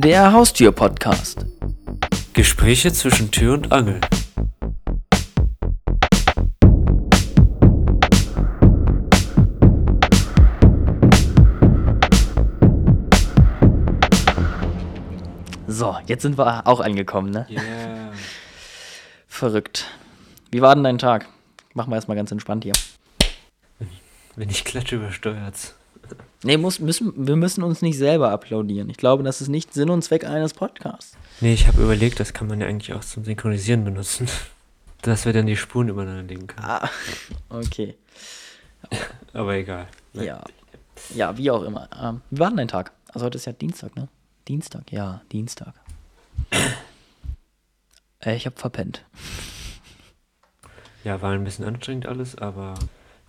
Der Haustür-Podcast. Gespräche zwischen Tür und Angel. So, jetzt sind wir auch angekommen, ne? Yeah. Verrückt. Wie war denn dein Tag? Machen wir erstmal ganz entspannt hier. Wenn ich klatsche, übersteuert's. Nee, muss, müssen, wir müssen uns nicht selber applaudieren. Ich glaube, das ist nicht Sinn und Zweck eines Podcasts. Nee, ich habe überlegt, das kann man ja eigentlich auch zum Synchronisieren benutzen. Dass wir dann die Spuren übereinander legen können. Ah, okay. Aber egal. Ja. Ja, wie auch immer. Ähm, wie war denn dein Tag? Also heute ist ja Dienstag, ne? Dienstag, ja, Dienstag. äh, ich habe verpennt. Ja, war ein bisschen anstrengend alles, aber,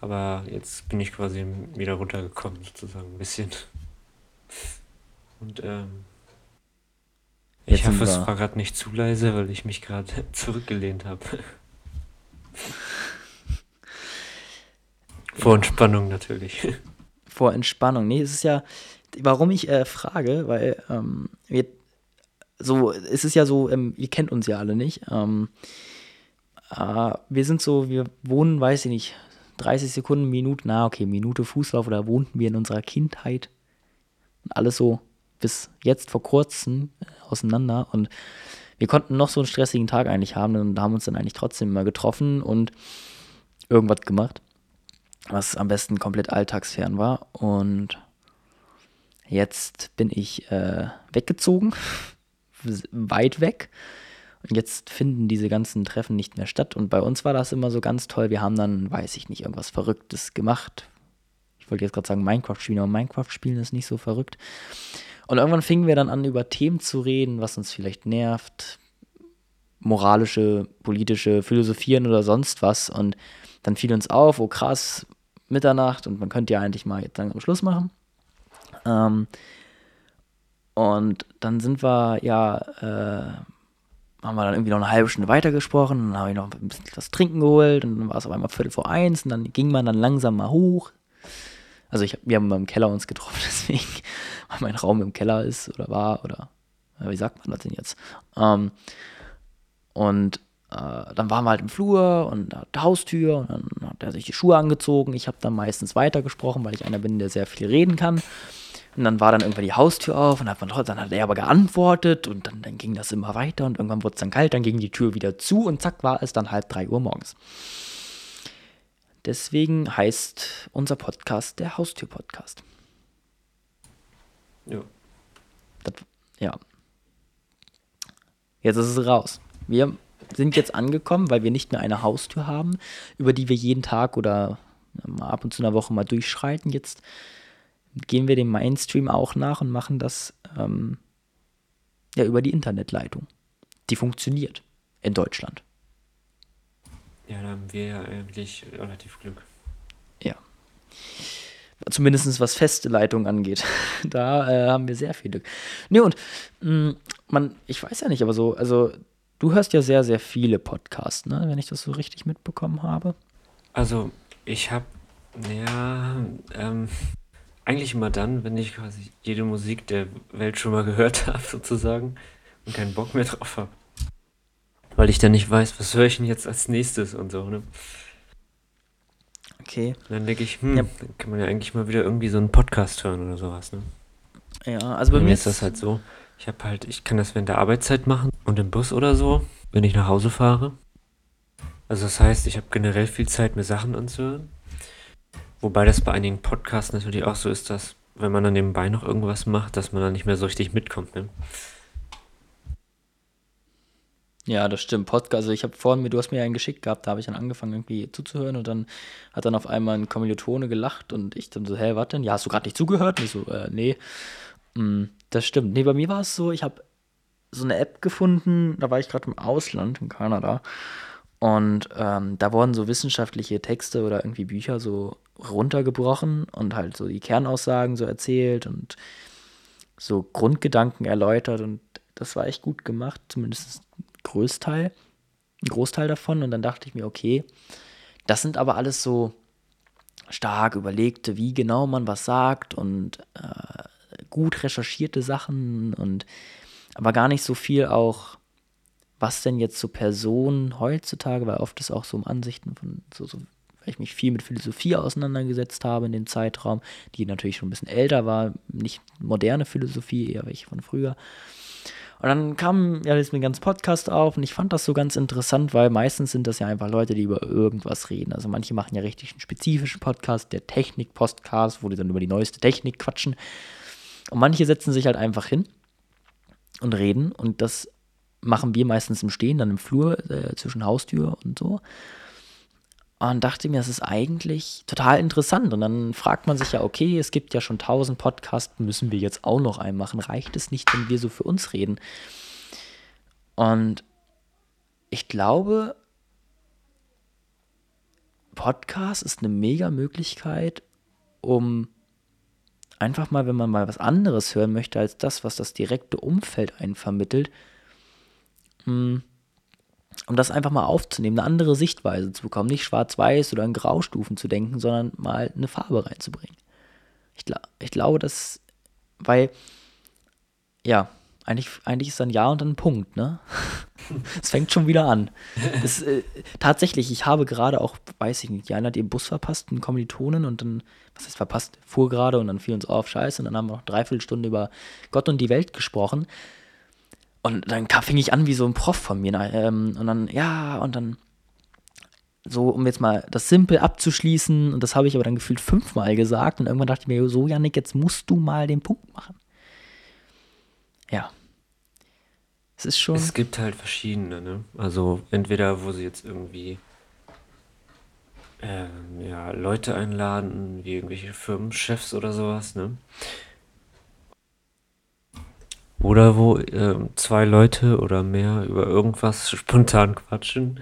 aber jetzt bin ich quasi wieder runtergekommen, sozusagen, ein bisschen. Und ähm, ich hoffe, es war gerade nicht zu leise, weil ich mich gerade zurückgelehnt habe. Vor Entspannung natürlich. Vor Entspannung. Nee, es ist ja, warum ich äh, frage, weil ähm, wir, so, es ist ja so, ähm, ihr kennt uns ja alle nicht. Ähm, äh, wir sind so, wir wohnen, weiß ich nicht, 30 Sekunden, Minute, na okay, Minute Fußlauf oder wohnten wir in unserer Kindheit. Und alles so bis jetzt vor kurzem äh, auseinander. Und wir konnten noch so einen stressigen Tag eigentlich haben und haben uns dann eigentlich trotzdem immer getroffen und irgendwas gemacht was am besten komplett alltagsfern war. Und jetzt bin ich äh, weggezogen, weit weg. Und jetzt finden diese ganzen Treffen nicht mehr statt. Und bei uns war das immer so ganz toll. Wir haben dann, weiß ich nicht, irgendwas Verrücktes gemacht. Ich wollte jetzt gerade sagen Minecraft spielen, aber Minecraft spielen ist nicht so verrückt. Und irgendwann fingen wir dann an, über Themen zu reden, was uns vielleicht nervt. Moralische, politische, philosophieren oder sonst was. Und dann fiel uns auf, oh krass, Mitternacht und man könnte ja eigentlich mal jetzt langsam Schluss machen. Ähm, und dann sind wir ja, äh, haben wir dann irgendwie noch eine halbe Stunde weitergesprochen, dann habe ich noch ein bisschen was trinken geholt und dann war es auf einmal Viertel vor eins und dann ging man dann langsam mal hoch. Also ich, wir haben mal im Keller uns getroffen, deswegen, weil mein Raum im Keller ist oder war oder wie sagt man das denn jetzt? Ähm, und äh, dann waren wir halt im Flur und an der Haustür und dann hat er sich die Schuhe angezogen. Ich habe dann meistens weitergesprochen, weil ich einer bin, der sehr viel reden kann. Und dann war dann irgendwann die Haustür auf und hat man, dann hat er aber geantwortet und dann, dann ging das immer weiter und irgendwann wurde es dann kalt, dann ging die Tür wieder zu und zack war es dann halb drei Uhr morgens. Deswegen heißt unser Podcast der Haustür-Podcast. Ja. Das, ja. Jetzt ist es raus. Wir sind jetzt angekommen, weil wir nicht mehr eine Haustür haben, über die wir jeden Tag oder mal ab und zu in der Woche mal durchschreiten. Jetzt gehen wir dem Mainstream auch nach und machen das ähm, ja über die Internetleitung. Die funktioniert in Deutschland. Ja, da haben wir ja eigentlich relativ Glück. Ja. Zumindest was feste Leitungen angeht. Da äh, haben wir sehr viel Glück. Nee, und mh, man, ich weiß ja nicht, aber so, also du hörst ja sehr, sehr viele Podcasts, ne, wenn ich das so richtig mitbekommen habe. Also, ich habe, ja, ähm, eigentlich immer dann, wenn ich quasi jede Musik der Welt schon mal gehört habe, sozusagen, und keinen Bock mehr drauf habe. Weil ich dann nicht weiß, was höre ich denn jetzt als nächstes und so, ne? Okay. Und dann denke ich, hm, Ja. dann kann man ja eigentlich mal wieder irgendwie so einen Podcast hören oder sowas, ne? Ja, also bei mir ist das halt so, ich habe halt, ich kann das während der Arbeitszeit machen und im Bus oder so, wenn ich nach Hause fahre. Also das heißt, ich habe generell viel Zeit, mir Sachen anzuhören. Wobei das bei einigen Podcasts natürlich auch so ist, dass wenn man dann nebenbei noch irgendwas macht, dass man dann nicht mehr so richtig mitkommt, ne? Ja, das stimmt. Podcast, also ich habe vorhin du hast mir einen geschickt gehabt, da habe ich dann angefangen irgendwie zuzuhören und dann hat dann auf einmal ein Kommilitone gelacht und ich dann so, hä, was denn? Ja, hast du gerade nicht zugehört? Und ich so, äh, nee. Mm, das stimmt. Nee, bei mir war es so, ich habe so eine App gefunden, da war ich gerade im Ausland, in Kanada. Und ähm, da wurden so wissenschaftliche Texte oder irgendwie Bücher so runtergebrochen und halt so die Kernaussagen so erzählt und so Grundgedanken erläutert und das war echt gut gemacht, zumindest ein Großteil, ein Großteil davon. Und dann dachte ich mir, okay, das sind aber alles so stark überlegte, wie genau man was sagt und äh, gut recherchierte Sachen und aber gar nicht so viel auch, was denn jetzt so Personen heutzutage, weil oft ist auch so um Ansichten von so, so weil ich mich viel mit Philosophie auseinandergesetzt habe in dem Zeitraum, die natürlich schon ein bisschen älter war, nicht moderne Philosophie, eher welche von früher. Und dann kam ja jetzt mir ganz Podcast auf und ich fand das so ganz interessant, weil meistens sind das ja einfach Leute, die über irgendwas reden. Also manche machen ja richtig einen spezifischen Podcast, der Technik-Podcast, wo die dann über die neueste Technik quatschen. Und manche setzen sich halt einfach hin und reden und das machen wir meistens im Stehen, dann im Flur äh, zwischen Haustür und so und dachte mir, das ist eigentlich total interessant. Und dann fragt man sich ja, okay, es gibt ja schon tausend Podcasts, müssen wir jetzt auch noch einen machen? Reicht es nicht, wenn wir so für uns reden? Und ich glaube, Podcast ist eine mega Möglichkeit, um einfach mal, wenn man mal was anderes hören möchte als das, was das direkte Umfeld einen vermittelt, um das einfach mal aufzunehmen, eine andere Sichtweise zu bekommen, nicht schwarz-weiß oder in Graustufen zu denken, sondern mal eine Farbe reinzubringen. Ich, ich glaube, dass, weil, ja, eigentlich, eigentlich ist dann Ja und dann ein Punkt, ne? Es fängt schon wieder an. Das, äh, tatsächlich, ich habe gerade auch, weiß ich nicht, Jana hat ihren Bus verpasst, einen Kommilitonen und dann, was heißt verpasst, fuhr gerade und dann fiel uns auf, scheiße, und dann haben wir noch dreiviertel Stunde über Gott und die Welt gesprochen. Und dann fing ich an wie so ein Prof von mir. Ähm, und dann, ja, und dann so, um jetzt mal das Simpel abzuschließen, und das habe ich aber dann gefühlt fünfmal gesagt. Und irgendwann dachte ich mir, so, Janik, jetzt musst du mal den Punkt machen. Ja. Es ist schon. Es gibt halt verschiedene, ne? Also entweder, wo sie jetzt irgendwie ähm, ja, Leute einladen, wie irgendwelche Firmenchefs oder sowas, ne? Oder wo äh, zwei Leute oder mehr über irgendwas spontan quatschen.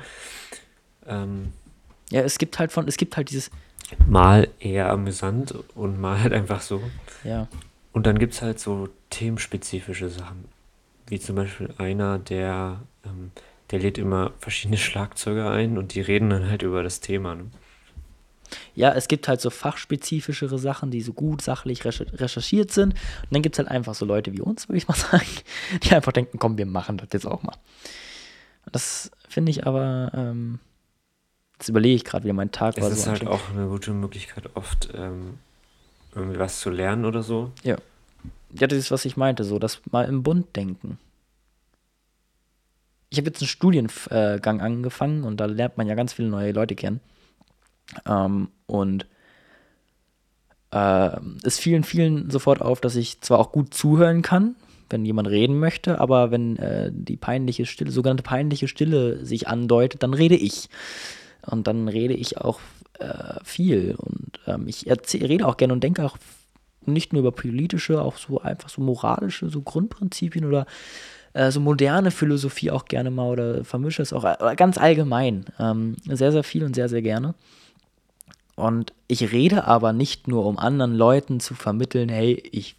Ähm, ja, es gibt halt von, es gibt halt dieses. Mal eher amüsant und mal halt einfach so. Ja. Und dann gibt es halt so themenspezifische Sachen. Wie zum Beispiel einer, der, ähm, der lädt immer verschiedene Schlagzeuger ein und die reden dann halt über das Thema. Ne? Ja, es gibt halt so fachspezifischere Sachen, die so gut sachlich recherchiert sind. Und dann gibt es halt einfach so Leute wie uns, würde ich mal sagen, die einfach denken, komm, wir machen das jetzt auch mal. Das finde ich aber, ähm, das überlege ich gerade, wie mein Tag es war. Es ist so halt auch eine gute Möglichkeit, oft ähm, irgendwie was zu lernen oder so. Ja. Ja, das ist, was ich meinte, so das mal im Bund denken. Ich habe jetzt einen Studiengang angefangen und da lernt man ja ganz viele neue Leute kennen. Ähm, und äh, es fielen vielen sofort auf, dass ich zwar auch gut zuhören kann, wenn jemand reden möchte, aber wenn äh, die peinliche Stille, sogenannte peinliche Stille sich andeutet, dann rede ich. Und dann rede ich auch äh, viel. Und ähm, ich rede auch gerne und denke auch nicht nur über politische, auch so einfach so moralische, so Grundprinzipien oder äh, so moderne Philosophie auch gerne mal oder vermische es auch äh, ganz allgemein. Ähm, sehr, sehr viel und sehr, sehr gerne. Und ich rede aber nicht nur, um anderen Leuten zu vermitteln, hey, ich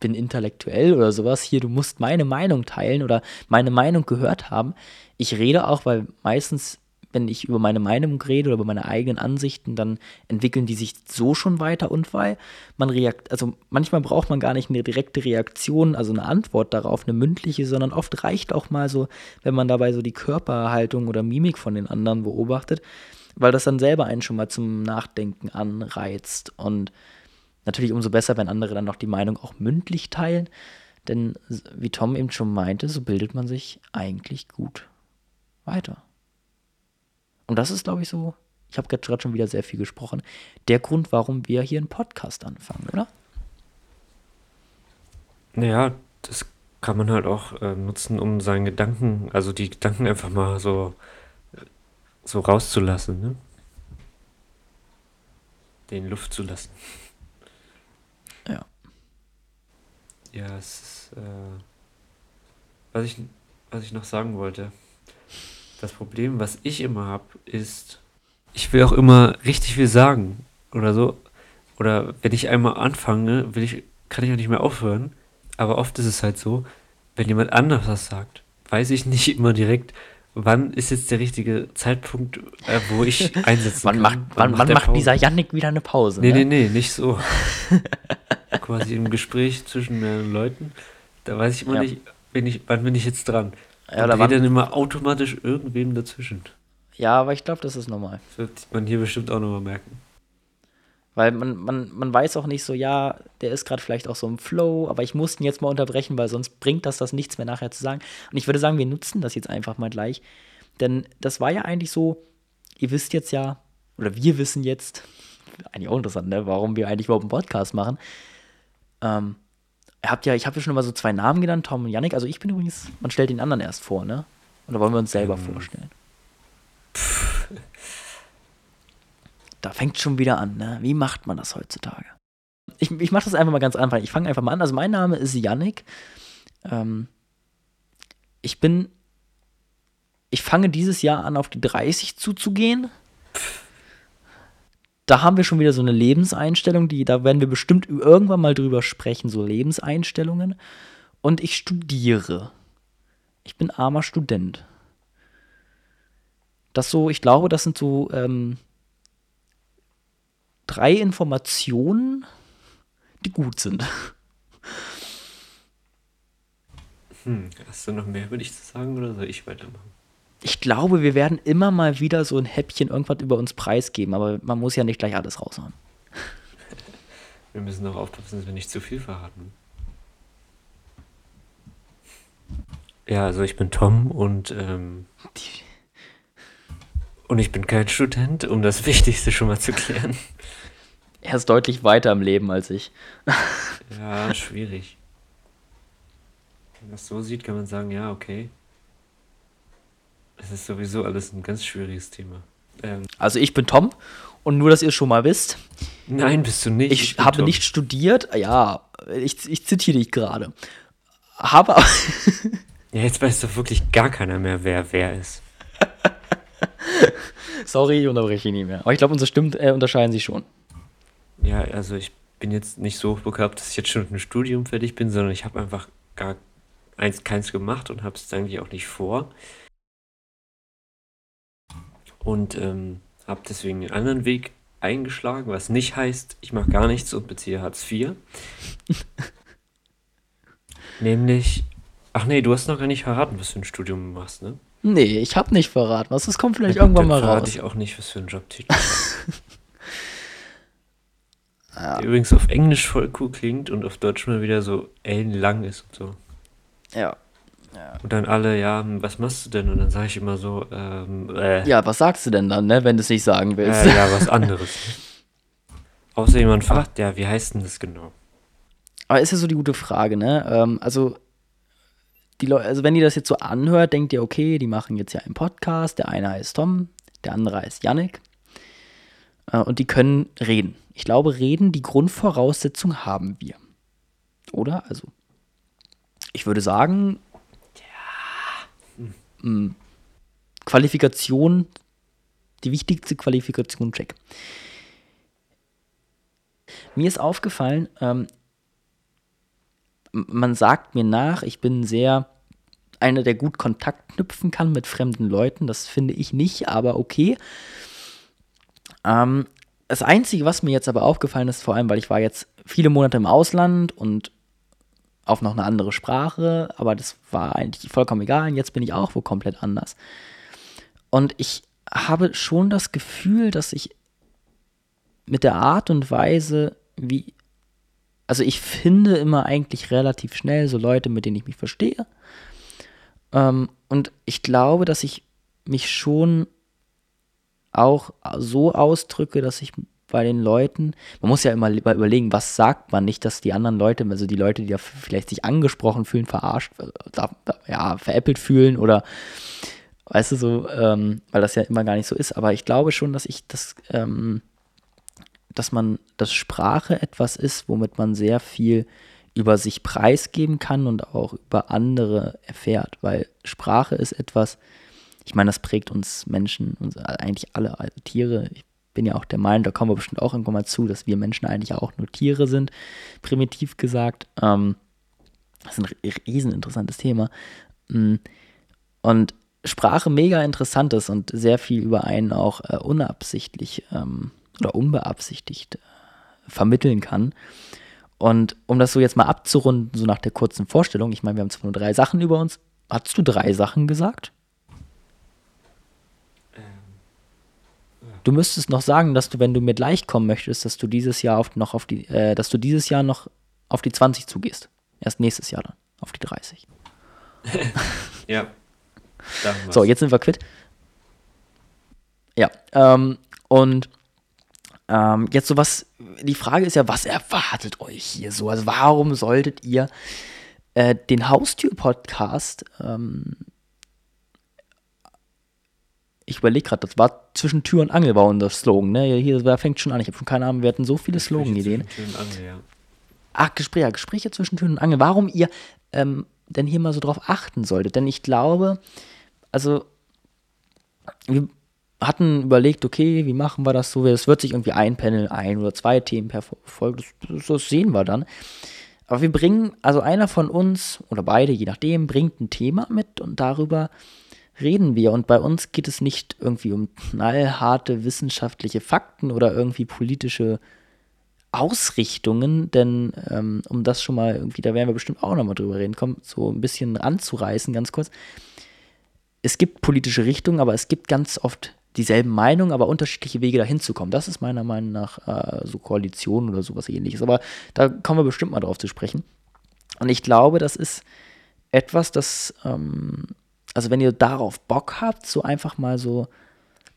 bin intellektuell oder sowas, hier, du musst meine Meinung teilen oder meine Meinung gehört haben. Ich rede auch, weil meistens, wenn ich über meine Meinung rede oder über meine eigenen Ansichten, dann entwickeln die sich so schon weiter und weil man reagiert, also manchmal braucht man gar nicht eine direkte Reaktion, also eine Antwort darauf, eine mündliche, sondern oft reicht auch mal so, wenn man dabei so die Körperhaltung oder Mimik von den anderen beobachtet, weil das dann selber einen schon mal zum Nachdenken anreizt. Und natürlich umso besser, wenn andere dann noch die Meinung auch mündlich teilen. Denn wie Tom eben schon meinte, so bildet man sich eigentlich gut weiter. Und das ist, glaube ich, so, ich habe gerade schon wieder sehr viel gesprochen, der Grund, warum wir hier einen Podcast anfangen, oder? Naja, das kann man halt auch äh, nutzen, um seinen Gedanken, also die Gedanken einfach mal so so rauszulassen, ne? Den Luft zu lassen. Ja. Ja, es ist, äh, was ich, was ich noch sagen wollte. Das Problem, was ich immer habe, ist, ich will auch immer richtig viel sagen oder so. Oder wenn ich einmal anfange, will ich, kann ich auch nicht mehr aufhören. Aber oft ist es halt so, wenn jemand anders was sagt, weiß ich nicht immer direkt, wann ist jetzt der richtige Zeitpunkt, äh, wo ich einsetzen wann kann? Macht, wann, wann, wann macht dieser Yannick wieder eine Pause? Nee, ne? nee, nee, nicht so. Quasi im Gespräch zwischen mehreren Leuten. Da weiß ich immer ja. nicht, Bin ich, wann bin ich jetzt dran? Ja, rede waren- dann immer automatisch irgendwem dazwischen. Ja, aber ich glaube, das ist normal. Das wird man hier bestimmt auch nochmal merken. Weil man, man, man weiß auch nicht so, ja, der ist gerade vielleicht auch so im Flow, aber ich muss ihn jetzt mal unterbrechen, weil sonst bringt das das nichts mehr nachher zu sagen. Und ich würde sagen, wir nutzen das jetzt einfach mal gleich. Denn das war ja eigentlich so, ihr wisst jetzt ja, oder wir wissen jetzt, eigentlich auch interessant, ne, warum wir eigentlich überhaupt einen Podcast machen. Ähm, ihr habt ja, ich habe ja schon mal so zwei Namen genannt, Tom und Yannick. Also ich bin übrigens, man stellt den anderen erst vor, ne? Oder wollen wir uns selber vorstellen? Da fängt schon wieder an, ne? Wie macht man das heutzutage? Ich, ich mache das einfach mal ganz einfach. Ich fange einfach mal an. Also mein Name ist Yannick. Ähm, ich bin, ich fange dieses Jahr an, auf die 30 zuzugehen. Da haben wir schon wieder so eine Lebenseinstellung, die, da werden wir bestimmt irgendwann mal drüber sprechen, so Lebenseinstellungen. Und ich studiere. Ich bin armer Student. Das so, ich glaube, das sind so ähm, drei Informationen, die gut sind. Hm, hast du noch mehr über dich zu sagen oder soll ich weitermachen? Ich glaube, wir werden immer mal wieder so ein Häppchen irgendwas über uns preisgeben, aber man muss ja nicht gleich alles raushauen. Wir müssen auch aufpassen, dass wir nicht zu viel verraten. Ja, also ich bin Tom und, ähm, Die, und ich bin kein Student, um das Wichtigste schon mal zu klären. er ist deutlich weiter im Leben als ich. Ja, schwierig. Wenn man das so sieht, kann man sagen, ja, okay. Es ist sowieso alles ein ganz schwieriges Thema. Ähm, Also ich bin Tom und nur, dass ihr es schon mal wisst, nein, bist du nicht. ich bin habe Tom. nicht studiert, ja, ich, ich zitiere dich gerade. Habe aber, Ja, jetzt weiß doch wirklich gar keiner mehr, wer wer ist. Sorry, ich unterbreche ihn nicht mehr. Aber ich glaube, unsere Stimmen äh, unterscheiden sich schon. Ja, also ich bin jetzt nicht so hochbegabt, dass ich jetzt schon mit dem Studium fertig bin, sondern ich habe einfach gar eins, keins gemacht und habe es eigentlich auch nicht vor. Und ähm, habe deswegen den anderen Weg eingeschlagen, was nicht heißt, ich mache gar nichts und beziehe Hartz IV. Nämlich, ach nee, du hast noch gar nicht verraten, was für ein Studium du machst, ne? Nee, ich habe nicht verraten. Was, das kommt vielleicht Ja, irgendwann mal dann verrate raus. ich auch nicht, was für ein Jobtitel. Der übrigens auf Englisch voll cool klingt und auf Deutsch mal wieder so ellenlang ist und so. Ja. Und dann alle, ja, hm, was machst du denn? Und dann sage ich immer so, ähm, äh, Ja, was sagst du denn dann, ne, wenn du es nicht sagen willst? äh, ja, was anderes. Außer jemand fragt, ja, wie heißt denn das genau? Aber ist ja so die gute Frage, ne? Ähm, also, die Leute, also wenn ihr das jetzt so anhört, denkt ihr, okay, die machen jetzt ja einen Podcast. Der eine heißt Tom, der andere heißt Yannick. Äh, und die können reden. Ich glaube, reden, die Grundvoraussetzung haben wir. Oder? Also, ich würde sagen, ja. Qualifikation, die wichtigste Qualifikation, check. Mir ist aufgefallen, ähm, man sagt mir nach, ich bin sehr einer, der gut Kontakt knüpfen kann mit fremden Leuten. Das finde ich nicht, aber okay. Ähm, das Einzige, was mir jetzt aber aufgefallen ist, vor allem, weil ich war jetzt viele Monate im Ausland und auf noch eine andere Sprache, aber das war eigentlich vollkommen egal. Und jetzt bin ich auch wo komplett anders. Und ich habe schon das Gefühl, dass ich mit der Art und Weise, wie. Also ich finde immer eigentlich relativ schnell so Leute, mit denen ich mich verstehe. Ähm, und ich glaube, dass ich mich schon auch so ausdrücke, dass ich bei den Leuten, man muss ja immer überlegen, was sagt man nicht, dass die anderen Leute, also die Leute, die da vielleicht sich angesprochen fühlen, verarscht, da- ja, veräppelt fühlen oder weißt du so, ähm, weil das ja immer gar nicht so ist, aber ich glaube schon, dass ich das, ähm, dass man, dass Sprache etwas ist, womit man sehr viel über sich preisgeben kann und auch über andere erfährt, weil Sprache ist etwas, ich meine, das prägt uns Menschen, uns eigentlich alle also Tiere. Ich bin ja auch der Meinung, da kommen wir bestimmt auch irgendwann mal zu, dass wir Menschen eigentlich auch nur Tiere sind, primitiv gesagt. Ähm, das ist ein riesen interessantes Thema. Mm, Und Sprache mega interessant ist und sehr viel über einen auch äh, unabsichtlich ähm, oder unbeabsichtigt äh, vermitteln kann. Und um das so jetzt mal abzurunden, so nach der kurzen Vorstellung, ich meine, wir haben zwar nur drei Sachen über uns. Hast du drei Sachen gesagt? Du müsstest noch sagen, dass du, wenn du mir gleich kommen möchtest, dass du dieses Jahr auf, noch auf die, äh, dass du dieses Jahr noch auf die 20 zugehst. Erst nächstes Jahr dann, auf die 30. ja. So, jetzt sind wir quitt. Ja, ähm, und ähm, jetzt so was, die Frage ist ja, was erwartet euch hier so? Also warum solltet ihr äh, den Haustür-Podcast ähm, ich überlege gerade, das war zwischen Tür und Angel war unser Slogan, ne? Hier das fängt schon an. Ich habe schon keine Ahnung, wir hatten so viele Slogan-Ideen. Ja. Ach, Gespräche, Gespräche zwischen Tür und Angel. Warum ihr ähm, denn hier mal so drauf achten solltet? Denn ich glaube, also wir hatten überlegt, okay, wie machen wir das so? Es wird sich irgendwie ein Panel, ein oder zwei Themen per Folge, das, das sehen wir dann. Aber wir bringen, also einer von uns oder beide, je nachdem, bringt ein Thema mit und darüber reden wir. Und bei uns geht es nicht irgendwie um knallharte wissenschaftliche Fakten oder irgendwie politische Ausrichtungen, denn ähm, um das schon mal irgendwie, da werden wir bestimmt auch nochmal drüber reden, kommt so ein bisschen anzureißen, ganz kurz. Es gibt politische Richtungen, aber es gibt ganz oft dieselben Meinungen, aber unterschiedliche Wege dahin zu kommen. Das ist meiner Meinung nach äh, so Koalition oder sowas ähnliches. Aber da kommen wir bestimmt mal drauf zu sprechen. Und ich glaube, das ist etwas, das ähm, also wenn ihr darauf Bock habt, so einfach mal so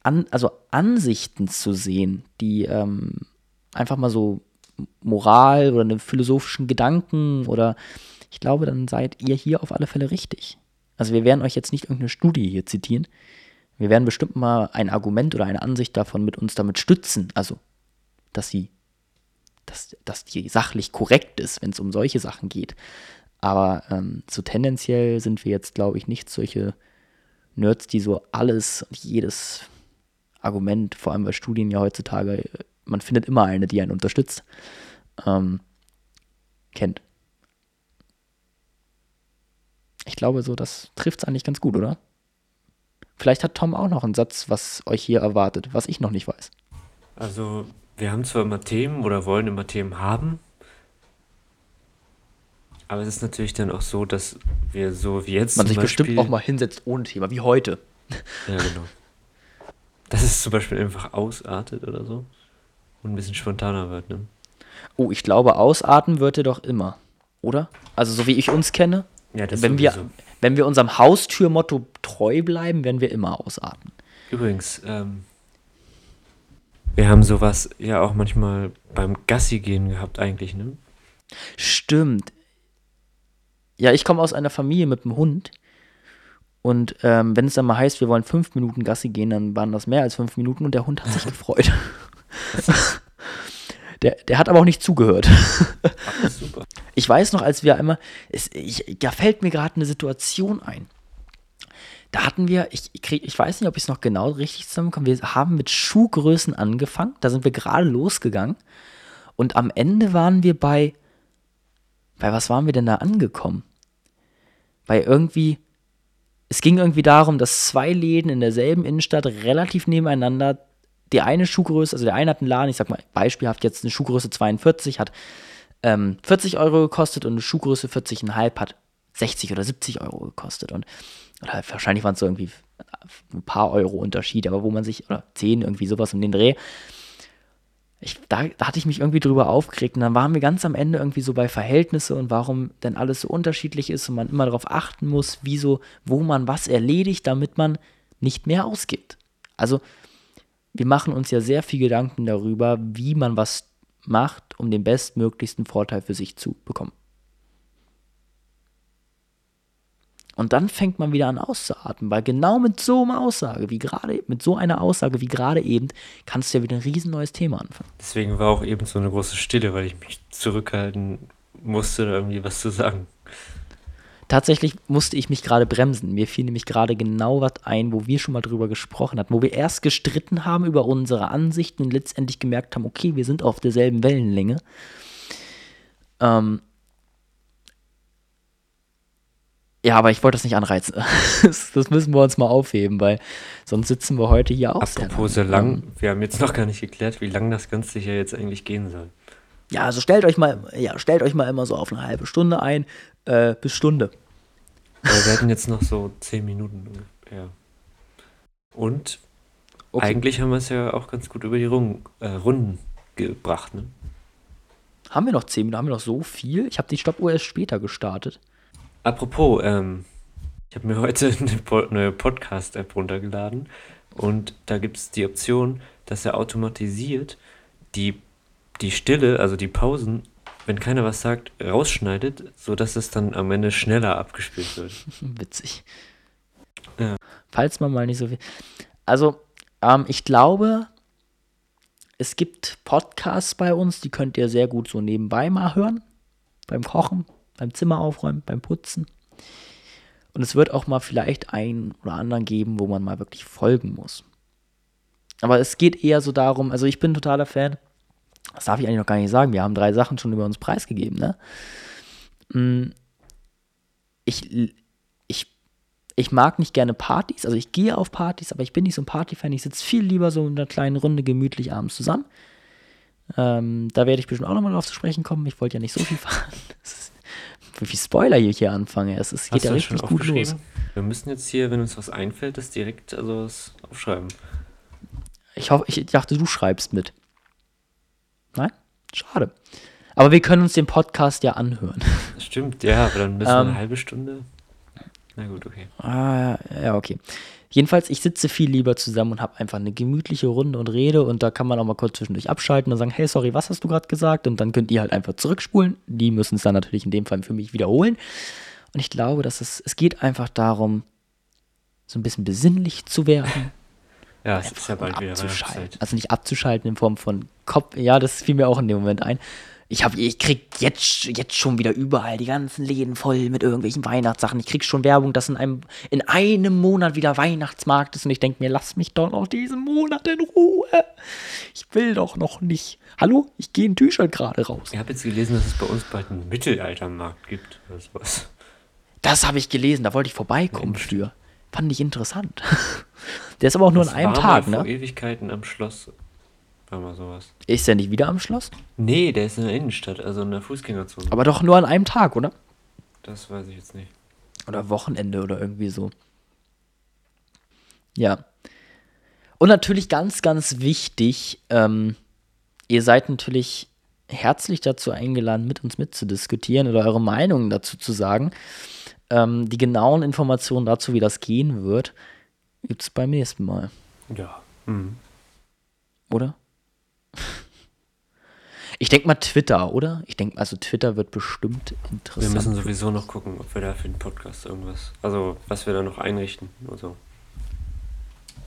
an, also Ansichten zu sehen, die ähm, einfach mal so Moral oder einen philosophischen Gedanken oder ich glaube, dann seid ihr hier auf alle Fälle richtig. Also wir werden euch jetzt nicht irgendeine Studie hier zitieren. Wir werden bestimmt mal ein Argument oder eine Ansicht davon mit uns damit stützen. Also, dass sie, dass, dass die sachlich korrekt ist, wenn es um solche Sachen geht. Aber ähm, so tendenziell sind wir jetzt, glaube ich, nicht solche Nerds, die so alles und jedes Argument, vor allem bei Studien ja heutzutage, man findet immer eine, die einen unterstützt, ähm, kennt. Ich glaube, so, das trifft es eigentlich ganz gut, oder? Vielleicht hat Tom auch noch einen Satz, was euch hier erwartet, was ich noch nicht weiß. Also, wir haben zwar immer Themen oder wollen immer Themen haben, aber es ist natürlich dann auch so, dass wir so wie jetzt. Man sich Beispiel, bestimmt auch mal hinsetzt ohne Thema, wie heute. Ja, genau. Dass es zum Beispiel einfach ausartet oder so. Und ein bisschen spontaner wird, ne? Oh, ich glaube, ausarten wird er doch immer. Oder? Also, so wie ich uns kenne. Ja, das wenn wir, wenn wir unserem Haustürmotto treu bleiben, werden wir immer ausarten. Übrigens, ähm, wir haben sowas ja auch manchmal beim Gassi gehen gehabt, eigentlich, ne? Stimmt. Ja, ich komme aus einer Familie mit einem Hund. Und ähm, wenn es dann mal heißt, wir wollen fünf Minuten Gassi gehen, dann waren das mehr als fünf Minuten und der Hund hat sich gefreut. der, der hat aber auch nicht zugehört. Ach, super. Ich weiß noch, als wir einmal, es, ich, da fällt mir gerade eine Situation ein. Da hatten wir, ich, krieg, ich weiß nicht, ob ich es noch genau richtig zusammenkomme, wir haben mit Schuhgrößen angefangen, da sind wir gerade losgegangen und am Ende waren wir bei, bei was waren wir denn da angekommen? Bei irgendwie, es ging irgendwie darum, dass zwei Läden in derselben Innenstadt relativ nebeneinander, die eine Schuhgröße, also der eine hat einen Laden, ich sag mal beispielhaft jetzt eine Schuhgröße 42, hat ähm, 40 Euro gekostet und eine Schuhgröße 40,5 hat 60 oder 70 Euro gekostet. Und oder wahrscheinlich waren es so irgendwie ein paar Euro Unterschied, aber wo man sich, oder 10, irgendwie sowas um den Dreh, ich, da, da, hatte ich mich irgendwie drüber aufgeregt und dann waren wir ganz am Ende irgendwie so bei Verhältnisse und warum denn alles so unterschiedlich ist und man immer darauf achten muss, wie so, wo man was erledigt, damit man nicht mehr ausgibt. Also wir machen uns ja sehr viel Gedanken darüber, wie man was macht, um den bestmöglichsten Vorteil für sich zu bekommen. Und dann fängt man wieder an auszuatmen, weil genau mit so einer Aussage wie gerade, mit so einer Aussage wie gerade eben, kannst du ja wieder ein riesen neues Thema anfangen. Deswegen war auch eben so eine große Stille, weil ich mich zurückhalten musste, irgendwie was zu sagen. Tatsächlich musste ich mich gerade bremsen. Mir fiel nämlich gerade genau was ein, wo wir schon mal drüber gesprochen hatten, wo wir erst gestritten haben über unsere Ansichten und letztendlich gemerkt haben, okay, wir sind auf derselben Wellenlänge. Ähm, Ja, aber ich wollte das nicht anreizen. das müssen wir uns mal aufheben, weil sonst sitzen wir heute hier auch. Apropos so lang, wir haben jetzt noch gar nicht geklärt, wie lange das Ganze hier jetzt eigentlich gehen soll. Ja, also stellt euch mal, ja, stellt euch mal immer so auf eine halbe Stunde ein, äh, bis Stunde. Wir hatten jetzt noch so zehn Minuten ungefähr. Und Okay. eigentlich haben wir es ja auch ganz gut über die Runden, äh, Runden gebracht, ne? Haben wir noch 10 Minuten? Haben wir noch so viel? Ich habe die Stoppuhr erst später gestartet. Apropos, ähm, ich habe mir heute eine neue Podcast-App runtergeladen und da gibt es die Option, dass er automatisiert die, die Stille, also die Pausen, wenn keiner was sagt, rausschneidet, sodass es dann am Ende schneller abgespielt wird. Witzig. Ja. Falls man mal nicht so viel. Also, ähm, ich glaube, es gibt Podcasts bei uns, die könnt ihr sehr gut so nebenbei mal hören. Beim Kochen, beim Zimmer aufräumen, beim Putzen. Und es wird auch mal vielleicht einen oder anderen geben, wo man mal wirklich folgen muss. Aber es geht eher so darum, also ich bin totaler Fan. Das darf ich eigentlich noch gar nicht sagen. Wir haben drei Sachen schon über uns preisgegeben, ne? Mm, Ich, ich ich mag nicht gerne Partys, also ich gehe auf Partys, aber ich bin nicht so ein Partyfan. Ich sitze viel lieber so in einer kleinen Runde gemütlich abends zusammen. Ähm, da werde ich bestimmt auch nochmal drauf zu sprechen kommen. Ich wollte ja nicht so viel fahren. Ist, wie viel Spoiler ich hier anfange. Es ist, geht ja richtig gut los. Wir müssen jetzt hier, wenn uns was einfällt, das direkt also das aufschreiben. Ich, hoffe, ich dachte, du schreibst mit. Nein? Schade. Aber wir können uns den Podcast ja anhören. Stimmt, ja, aber dann müssen wir Ähm. eine halbe Stunde. Na gut, okay. Ah, ja, ja, okay. Jedenfalls, ich sitze viel lieber zusammen und habe einfach eine gemütliche Runde und rede und da kann man auch mal kurz zwischendurch abschalten und sagen, hey, sorry, was hast du gerade gesagt? Und dann könnt ihr halt einfach zurückspulen. Die müssen es dann natürlich in dem Fall für mich wiederholen. Und ich glaube, dass es, es geht einfach darum, so ein bisschen besinnlich zu werden. Ja, es ist ja bald wieder abzuschalten. Also nicht abzuschalten in Form von Kopf. Ja, das fiel mir auch in dem Moment ein. Ich, hab, ich krieg jetzt, jetzt schon wieder überall die ganzen Läden voll mit irgendwelchen Weihnachtssachen. Ich krieg schon Werbung, dass in einem, in einem Monat wieder Weihnachtsmarkt ist und ich denke mir, lass mich doch noch diesen Monat in Ruhe. Ich will doch noch nicht. Hallo, ich gehe in T-Shirt gerade raus. Ich habe jetzt gelesen, dass es bei uns bald einen Mittelaltermarkt gibt oder sowas. Das habe ich gelesen, da wollte ich vorbeikommen für. Fand ich interessant. Der ist aber auch nur Das an einem war Tag, mal vor ne? Ewigkeiten am Schloss. War mal sowas. Ist der nicht wieder am Schloss? Nee, der ist in der Innenstadt, also in der Fußgängerzone. Aber doch nur an einem Tag, oder? Das weiß ich jetzt nicht. Oder Wochenende oder irgendwie so. Ja. Und natürlich ganz, ganz wichtig, ähm, ihr seid natürlich herzlich dazu eingeladen, mit uns mitzudiskutieren oder eure Meinungen dazu zu sagen. Ähm, die genauen Informationen dazu, wie das gehen wird, gibt es beim nächsten Mal, Ja. Mhm. oder? Ich denke mal Twitter, oder? Ich denke, also Twitter wird bestimmt Wir interessant. müssen sowieso noch gucken, ob wir da für den Podcast irgendwas, also was wir da noch einrichten und so.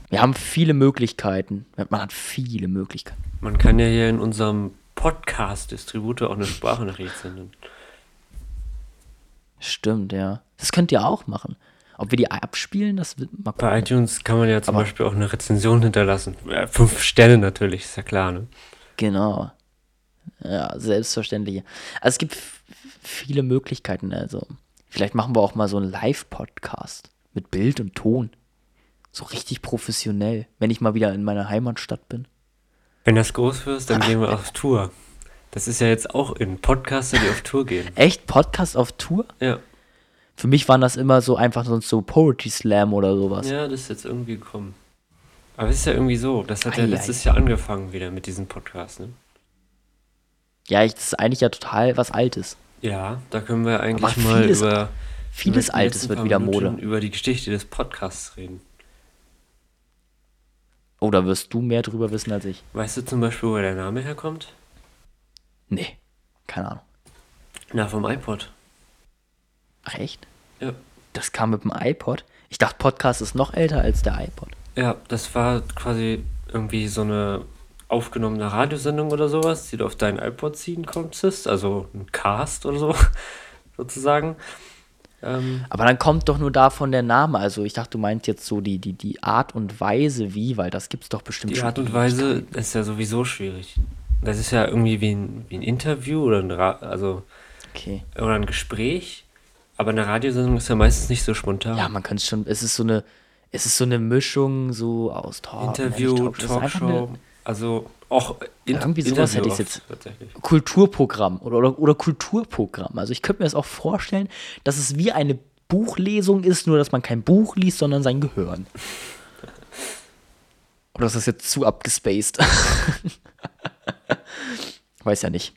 Wir haben viele Möglichkeiten. Man hat viele Möglichkeiten. Man kann ja hier in unserem Podcast-Distributor auch eine Sprachnachricht senden. Stimmt, ja. Das könnt ihr auch machen. Ob wir die abspielen, das wird mal Bei gucken. iTunes kann man ja zum Aber- Beispiel auch eine Rezension hinterlassen. Fünf Sterne natürlich, ist ja klar, ne? Genau. Ja, selbstverständlich. Also es gibt viele Möglichkeiten. Also vielleicht machen wir auch mal so einen Live-Podcast mit Bild und Ton. So richtig professionell, wenn ich mal wieder in meiner Heimatstadt bin. Wenn das groß wird, dann gehen wir auf Tour. Das ist ja jetzt auch in Podcaster, die auf Tour gehen. Echt? Podcast auf Tour? Ja. Für mich waren das immer so einfach sonst so Poetry Slam oder sowas. Ja, das ist jetzt irgendwie gekommen. Aber es ist ja irgendwie so, das hat ja letztes Jahr angefangen wieder mit diesem Podcast, ne? Ja, ich, das ist eigentlich ja total was Altes. Ja, da können wir eigentlich mal vieles- über Vieles über Altes wird wieder Minuten Mode. über die Geschichte des Podcasts reden. Oder wirst du mehr drüber wissen als ich? Weißt du zum Beispiel, wo der Name herkommt? Nee, keine Ahnung. Na, vom iPod. Ach echt? Ja. Das kam mit dem iPod. Ich dachte, Podcast ist noch älter als der iPod. Ja, das war quasi irgendwie so eine aufgenommene Radiosendung oder sowas, die du auf deinen iPod ziehen konntest, also ein Cast oder so, sozusagen. Ähm, Aber dann kommt doch nur davon der Name. Also ich dachte, du meinst jetzt so die, die, die Art und Weise, wie, weil das gibt's doch bestimmt die schon Art und Weise ist ja sowieso schwierig. Das ist ja irgendwie wie ein, wie ein Interview oder ein, Ra also, Okay. oder ein Gespräch, aber eine Radiosendung ist ja meistens nicht so spontan. Ja, man kann es schon. Es ist so eine. Es ist so eine Mischung so aus Talk. Interview, nicht Talkshow. Eine, Also auch in, irgendwie sowas hätte ich jetzt. Kulturprogramm oder, oder, oder Kulturprogramm. Also ich könnte mir das auch vorstellen, dass es wie eine Buchlesung ist, nur dass man kein Buch liest, sondern sein Gehirn. Oder ist das jetzt zu abgespaced? Weiß ja nicht.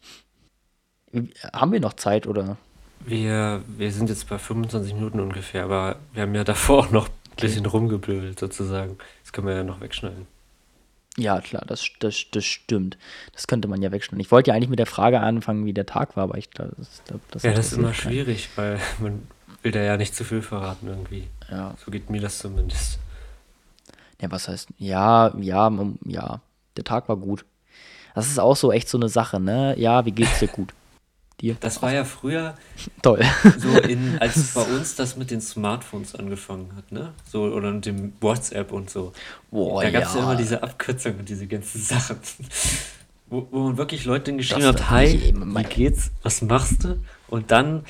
Haben wir noch Zeit oder? Wir, wir sind jetzt bei 25 Minuten ungefähr, aber wir haben ja davor auch noch ein bisschen rumgeblödelt sozusagen. Das können wir ja noch wegschneiden. Ja, klar, das, das, das stimmt. Das könnte man ja wegschneiden. Ich wollte ja eigentlich mit der Frage anfangen, wie der Tag war, aber ich glaube, das, das, Ja, das ist immer schwierig, weil man will da ja nicht zu viel verraten irgendwie. Ja. So geht mir das zumindest. Ja, was heißt, ja, ja, ja, der Tag war gut. Das ist auch so echt so eine Sache, ne? Ja, wie geht's dir gut? Dir? Das war ja früher toll. So in, als bei uns das mit den Smartphones angefangen hat, ne? So oder mit dem WhatsApp und so. Boah, da gab es ja. ja immer diese Abkürzungen und diese ganzen Sachen. Wo, wo man wirklich Leute geschrieben hat, hi, wie geht's, was machst du? Und dann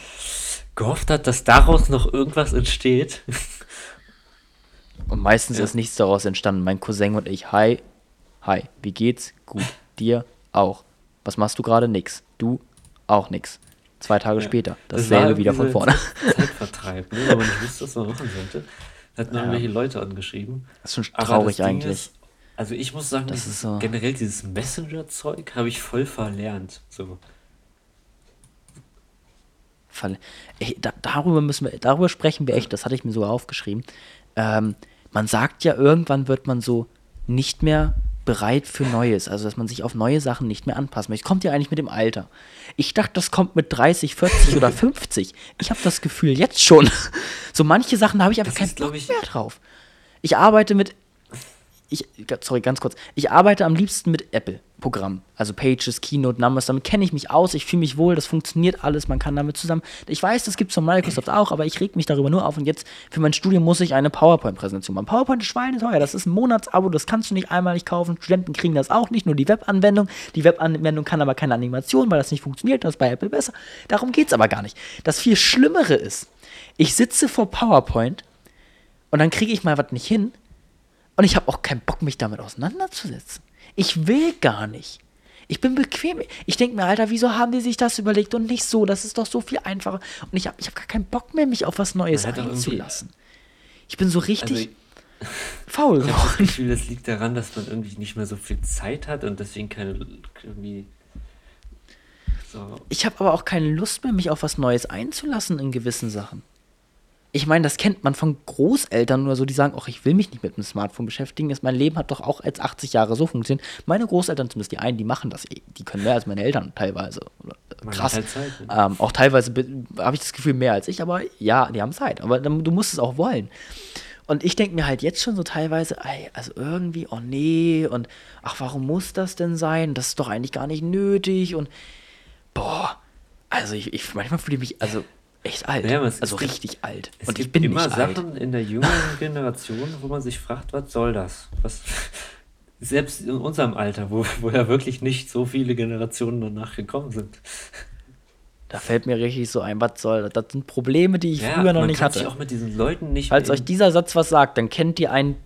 gehofft hat, dass daraus noch irgendwas entsteht. Und meistens ja. ist nichts daraus entstanden. Mein Cousin und ich, hi, hi, wie geht's? Gut, dir auch. Was machst du gerade? Nix. Du auch nix. Zwei Tage ja. später, dasselbe das wieder von vorne. Zeitvertreib, ne? wenn man nicht wusste, was man machen sollte. Hat man ja. irgendwelche Leute angeschrieben. Das ist schon traurig eigentlich. Ist, also ich muss sagen, das ist so. generell dieses Messenger-Zeug habe ich voll verlernt. So. Ey, da, darüber müssen wir, darüber sprechen wir echt, das hatte ich mir sogar aufgeschrieben. Ähm, man sagt ja, irgendwann wird man so nicht mehr bereit für Neues, also dass man sich auf neue Sachen nicht mehr anpassen möchte. Kommt ja eigentlich mit dem Alter. Ich dachte, das kommt mit 30, 40 oder 50. Ich habe das Gefühl jetzt schon. So manche Sachen habe ich einfach keinen Bock mehr drauf. Ich arbeite mit ich, sorry, ganz kurz. Ich arbeite am liebsten mit Apple-Programmen. Also Pages, Keynote, Numbers. Damit kenne ich mich aus. Ich fühle mich wohl. Das funktioniert alles. Man kann damit zusammen. Ich weiß, das gibt es von Microsoft auch, aber ich reg mich darüber nur auf. Und jetzt für mein Studium muss ich eine PowerPoint-Präsentation machen. PowerPoint ist schweineteuer. Das ist ein Monatsabo. Das kannst du nicht einmalig kaufen. Studenten kriegen das auch nicht. Nur die Webanwendung. Die Webanwendung kann aber keine Animation, weil das nicht funktioniert. Das ist bei Apple besser. Darum geht es aber gar nicht. Das viel Schlimmere ist, ich sitze vor PowerPoint und dann kriege ich mal was nicht hin und ich habe auch keinen Bock, mich damit auseinanderzusetzen. Ich will gar nicht. Ich bin bequem. Ich denke mir, Alter, wieso haben die sich das überlegt und nicht so? Das ist doch so viel einfacher. Und ich habe ich hab gar keinen Bock mehr, mich auf was Neues einzulassen. Ich bin so richtig also faul geworden. Ich habe das Gefühl, das liegt daran, dass man irgendwie nicht mehr so viel Zeit hat und deswegen keine irgendwie. So. Ich habe aber auch keine Lust mehr, mich auf was Neues einzulassen in gewissen Sachen ich meine, das kennt man von Großeltern oder so, die sagen, ach, ich will mich nicht mit dem Smartphone beschäftigen. mein Leben hat doch auch als 80 Jahre so funktioniert. Meine Großeltern, zumindest die einen, die machen das, eh. die können mehr als meine Eltern teilweise. Krass. Halt Zeit, ne? ähm, auch teilweise habe ich das Gefühl mehr als ich, aber ja, die haben Zeit. Aber du musst es auch wollen. Und ich denke mir halt jetzt schon so teilweise, ey, also irgendwie, oh nee, und ach, warum muss das denn sein? Das ist doch eigentlich gar nicht nötig und boah, also ich, ich manchmal fühle ich mich, also echt alt. Ja, also gibt, richtig alt. Und ich bin immer nicht Sachen alt. in der jüngeren Generation, wo man sich fragt, was soll das? Was, selbst in unserem Alter, wo, wo ja wirklich nicht so viele Generationen danach gekommen sind. Da fällt mir richtig so ein, was soll das? Das sind Probleme, die ich ja, früher noch nicht hatte. Sich auch mit diesen Leuten nicht Als euch dieser Satz was sagt, dann kennt ihr einen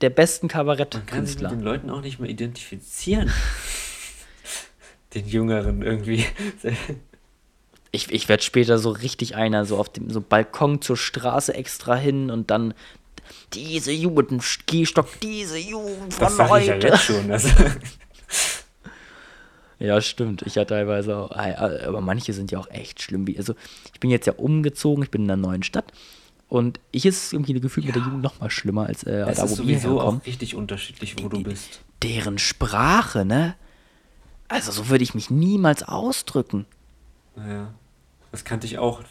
der besten Kabarettkünstler. Man kann sich mit den Leuten auch nicht mehr identifizieren. den Jüngeren irgendwie ich, ich werde später so richtig einer, so auf dem so Balkon zur Straße extra hin und dann diese Jugend, Gehstock, diese Jugend von das heute. Ich ja, jetzt schon, also. ja, stimmt. Ich ja teilweise auch, aber manche sind ja auch echt schlimm. Also ich bin jetzt ja umgezogen, ich bin in einer neuen Stadt und ich ist irgendwie gefühlt ja. mit der Jugend noch mal schlimmer als äh, es da, wo ist sowieso auch richtig unterschiedlich, wo du bist. Deren Sprache, ne? Also so würde ich mich niemals ausdrücken. Ja, das kannte ich auch.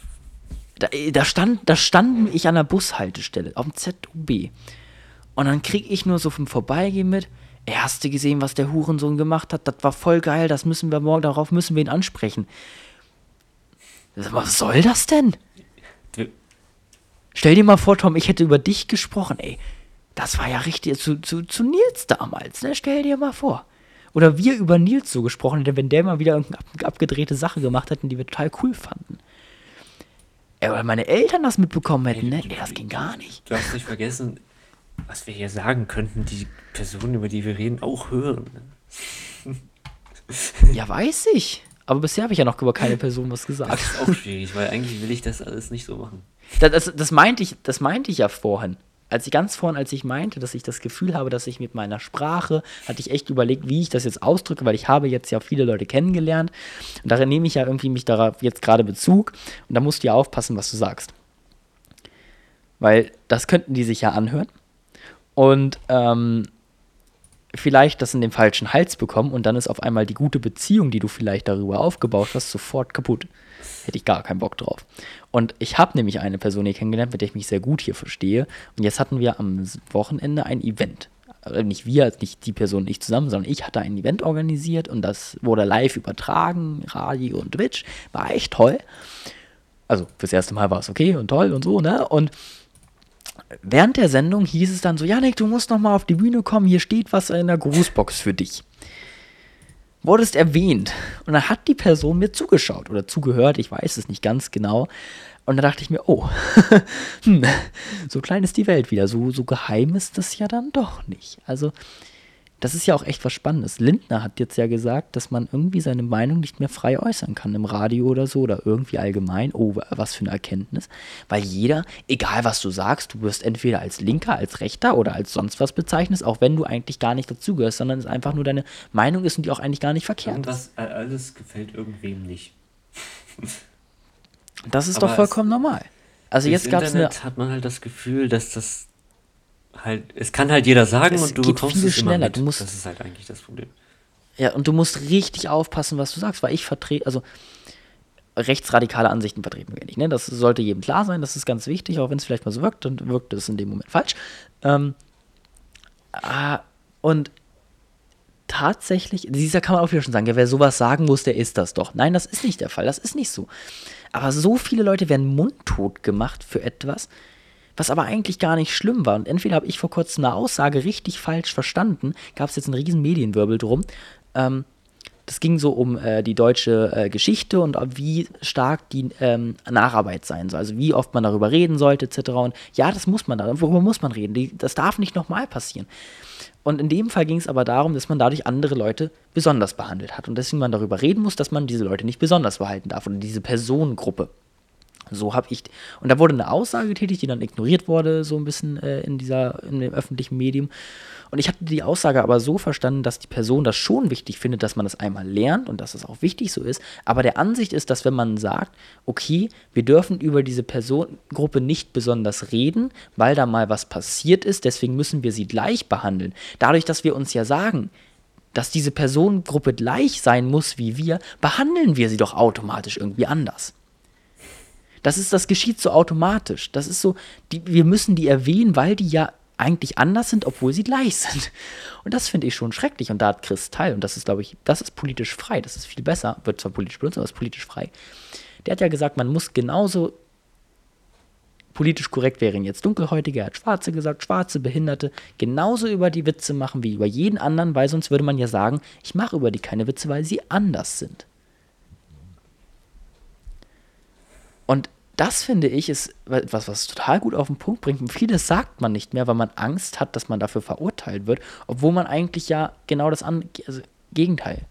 Da, da, stand, da stand ich an der Bushaltestelle auf dem ZUB. Und dann krieg ich nur so vom Vorbeigehen mit, ey, hast du gesehen, was der Hurensohn gemacht hat? Das war voll geil, das müssen wir morgen, darauf müssen wir ihn ansprechen. Was soll das denn? Stell dir mal vor, Tom, ich hätte über dich gesprochen, ey. Das war ja richtig zu, zu, zu Nils damals, ne? Stell dir mal vor. Oder wir über Nils so gesprochen hätten, wenn der mal wieder irgendeine abgedrehte Sache gemacht hätten, die wir total cool fanden. Ey, weil meine Eltern das mitbekommen hätten, ne? Ey, das ging gar nicht. Du hast nicht vergessen, was wir hier sagen, könnten die Personen, über die wir reden, auch hören. ja, weiß ich. Aber bisher habe ich ja noch über keine Person was gesagt. Das ist auch schwierig, weil eigentlich will ich das alles nicht so machen. Das, das, das, meinte, ich, das meinte ich ja vorhin. Als ich ganz vorhin, als ich meinte, dass ich das Gefühl habe, dass ich mit meiner Sprache, hatte ich echt überlegt, wie ich das jetzt ausdrücke, weil ich habe jetzt ja viele Leute kennengelernt. Und darin nehme ich ja irgendwie mich darauf jetzt gerade Bezug. Und da musst du ja aufpassen, was du sagst. Weil das könnten die sich ja anhören. Und ähm, vielleicht das in den falschen Hals bekommen und dann ist auf einmal die gute Beziehung, die du vielleicht darüber aufgebaut hast, sofort kaputt. Hätte ich gar keinen Bock drauf. Und ich habe nämlich eine Person hier kennengelernt, mit der ich mich sehr gut hier verstehe. Und jetzt hatten wir am Wochenende ein Event. Also nicht wir, nicht die Person nicht zusammen, sondern ich hatte ein Event organisiert und das wurde live übertragen, Radio und Twitch. War echt toll. Also fürs erste Mal war es okay und toll und so, ne? Und während der Sendung hieß es dann so, Janik, du musst noch mal auf die Bühne kommen, hier steht was in der Grußbox für dich. Wurdest erwähnt. Und dann hat die Person mir zugeschaut oder zugehört, ich weiß es nicht ganz genau. Und da dachte ich mir, oh, hm, so klein ist die Welt wieder, so, so geheim ist das ja dann doch nicht. Also das ist ja auch echt was Spannendes. Lindner hat jetzt ja gesagt, dass man irgendwie seine Meinung nicht mehr frei äußern kann im Radio oder so oder irgendwie allgemein. Oh, was für eine Erkenntnis. Weil jeder, egal was du sagst, du wirst entweder als Linker, als Rechter oder als sonst was bezeichnet, auch wenn du eigentlich gar nicht dazugehörst, sondern es einfach nur deine Meinung ist und die auch eigentlich gar nicht verkehrt ist. Alles gefällt irgendwem nicht. das ist Aber doch vollkommen normal. Also jetzt gab es eine. hat man halt das Gefühl, dass das halt, es kann halt jeder sagen es und du bekommst viel es schneller. Immer mit. Du musst, das ist halt eigentlich das Problem. Ja, und du musst richtig aufpassen, was du sagst, weil ich vertrete, also rechtsradikale Ansichten vertreten wir nicht. Ne? Das sollte jedem klar sein, das ist ganz wichtig, auch wenn es vielleicht mal so wirkt, dann wirkt es in dem Moment falsch. Ähm, ah, und tatsächlich, dieser kann man auch wieder schon sagen, ja, wer sowas sagen muss, der ist das doch. Nein, das ist nicht der Fall, das ist nicht so. Aber so viele Leute werden mundtot gemacht für etwas, was aber eigentlich gar nicht schlimm war. Und entweder habe ich vor kurzem eine Aussage richtig falsch verstanden, gab es jetzt einen riesen Medienwirbel drum. Ähm, das ging so um äh, die deutsche äh, Geschichte und wie stark die ähm, Nacharbeit sein soll. Also wie oft man darüber reden sollte, etc. Und ja, das muss man da. Worüber muss man reden? Die, das darf nicht nochmal passieren. Und in dem Fall ging es aber darum, dass man dadurch andere Leute besonders behandelt hat. Und deswegen man darüber reden muss, dass man diese Leute nicht besonders behalten darf oder diese Personengruppe. So habe ich. Und da wurde eine Aussage getätigt, die dann ignoriert wurde, so ein bisschen äh, in dieser, in dem öffentlichen Medium. Und ich hatte die Aussage aber so verstanden, dass die Person das schon wichtig findet, dass man das einmal lernt und dass es das auch wichtig so ist. Aber der Ansicht ist, dass wenn man sagt, okay, wir dürfen über diese Personengruppe nicht besonders reden, weil da mal was passiert ist, deswegen müssen wir sie gleich behandeln. Dadurch, dass wir uns ja sagen, dass diese Personengruppe gleich sein muss wie wir, behandeln wir sie doch automatisch irgendwie anders. Das ist, das geschieht so automatisch. Das ist so, die, wir müssen die erwähnen, weil die ja eigentlich anders sind, obwohl sie gleich sind. Und das finde ich schon schrecklich. Und da hat Chris teil. Und das ist, glaube ich, das ist politisch frei. Das ist viel besser. Wird zwar politisch benutzt, aber ist politisch frei. Der hat ja gesagt, man muss genauso politisch korrekt wären jetzt Dunkelhäutige, hat Schwarze gesagt, Schwarze, Behinderte, genauso über die Witze machen wie über jeden anderen, weil sonst würde man ja sagen, ich mache über die keine Witze, weil sie anders sind. Und das finde ich ist etwas, was total gut auf den Punkt bringt. Und vieles sagt man nicht mehr, weil man Angst hat, dass man dafür verurteilt wird, obwohl man eigentlich ja genau das An also Gegenteil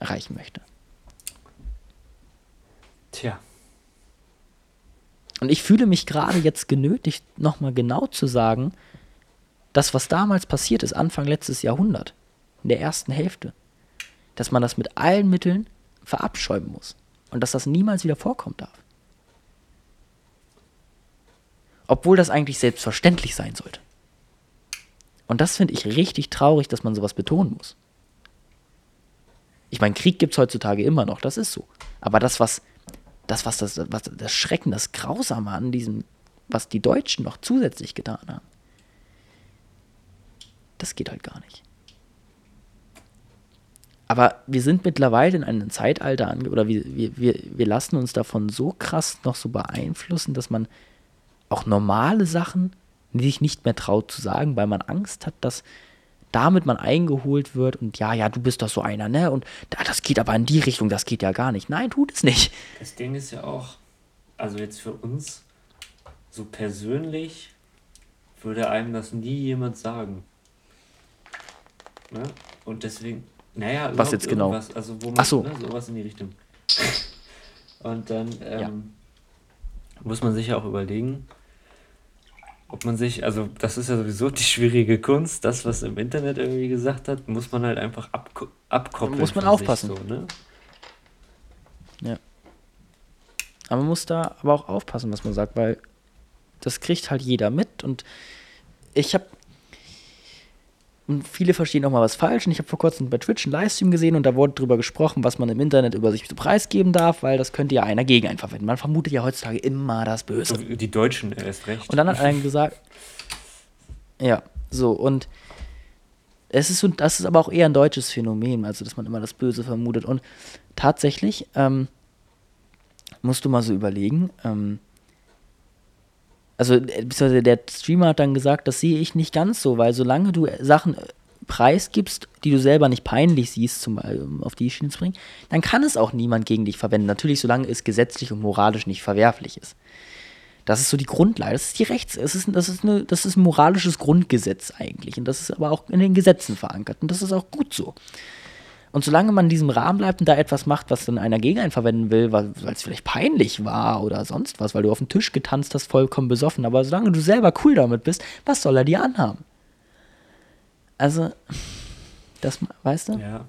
erreichen möchte. Tja. Und ich fühle mich gerade jetzt genötigt, nochmal genau zu sagen, das, was damals passiert ist, Anfang letztes Jahrhundert, in der ersten Hälfte, dass man das mit allen Mitteln verabscheuen muss und dass das niemals wieder vorkommen darf. Obwohl das eigentlich selbstverständlich sein sollte. Und das finde ich richtig traurig, dass man sowas betonen muss. Ich meine, Krieg gibt es heutzutage immer noch, das ist so. Aber das, was das, was das, was das Schrecken, das Grausame an diesem, was die Deutschen noch zusätzlich getan haben, das geht halt gar nicht. Aber wir sind mittlerweile in einem Zeitalter ange oder wir, wir, wir lassen uns davon so krass noch so beeinflussen, dass man auch normale Sachen sich nicht mehr traut zu sagen, weil man Angst hat, dass damit man eingeholt wird und ja, ja, du bist doch so einer, ne? Und das geht aber in die Richtung, das geht ja gar nicht. Nein, tut es nicht. Das Ding ist ja auch, also jetzt für uns so persönlich würde einem das nie jemand sagen. Ne? Und deswegen, naja, Was jetzt genau? Also wo man, Ach so. ne, sowas in die Richtung. Und dann ähm, ja. muss man sich ja auch überlegen, ob man sich, also das ist ja sowieso die schwierige Kunst, das, was im Internet irgendwie gesagt hat, muss man halt einfach ab, abkoppeln. Muss man aufpassen. So, ne? Ja. Aber man muss da aber auch aufpassen, was man sagt, weil das kriegt halt jeder mit und ich habe und viele verstehen auch mal was falsch. Und ich habe vor kurzem bei Twitch einen Livestream gesehen und da wurde darüber gesprochen, was man im Internet über sich preisgeben darf, weil das könnte ja einer gegen einen verwenden. Man vermutet ja heutzutage immer das Böse. Die Deutschen erst recht. Und dann hat einer gesagt, ja, so und es ist so, das ist aber auch eher ein deutsches Phänomen, also dass man immer das Böse vermutet. Und tatsächlich ähm, musst du mal so überlegen, ähm, also beziehungsweise der Streamer hat dann gesagt, das sehe ich nicht ganz so, weil solange du Sachen äh, preisgibst, die du selber nicht peinlich siehst, zum um auf die Schiene zu bringen, dann kann es auch niemand gegen dich verwenden. Natürlich, solange es gesetzlich und moralisch nicht verwerflich ist. Das ist so die Grundlage. Das ist die Rechts. Das ist, das, ist eine, das ist ein moralisches Grundgesetz eigentlich. Und das ist aber auch in den Gesetzen verankert. Und das ist auch gut so. Und solange man in diesem Rahmen bleibt und da etwas macht, was dann einer gegen einen verwenden will, weil es vielleicht peinlich war oder sonst was, weil du auf den Tisch getanzt hast, vollkommen besoffen, aber solange du selber cool damit bist, was soll er dir anhaben? Also, das, weißt du? Ja.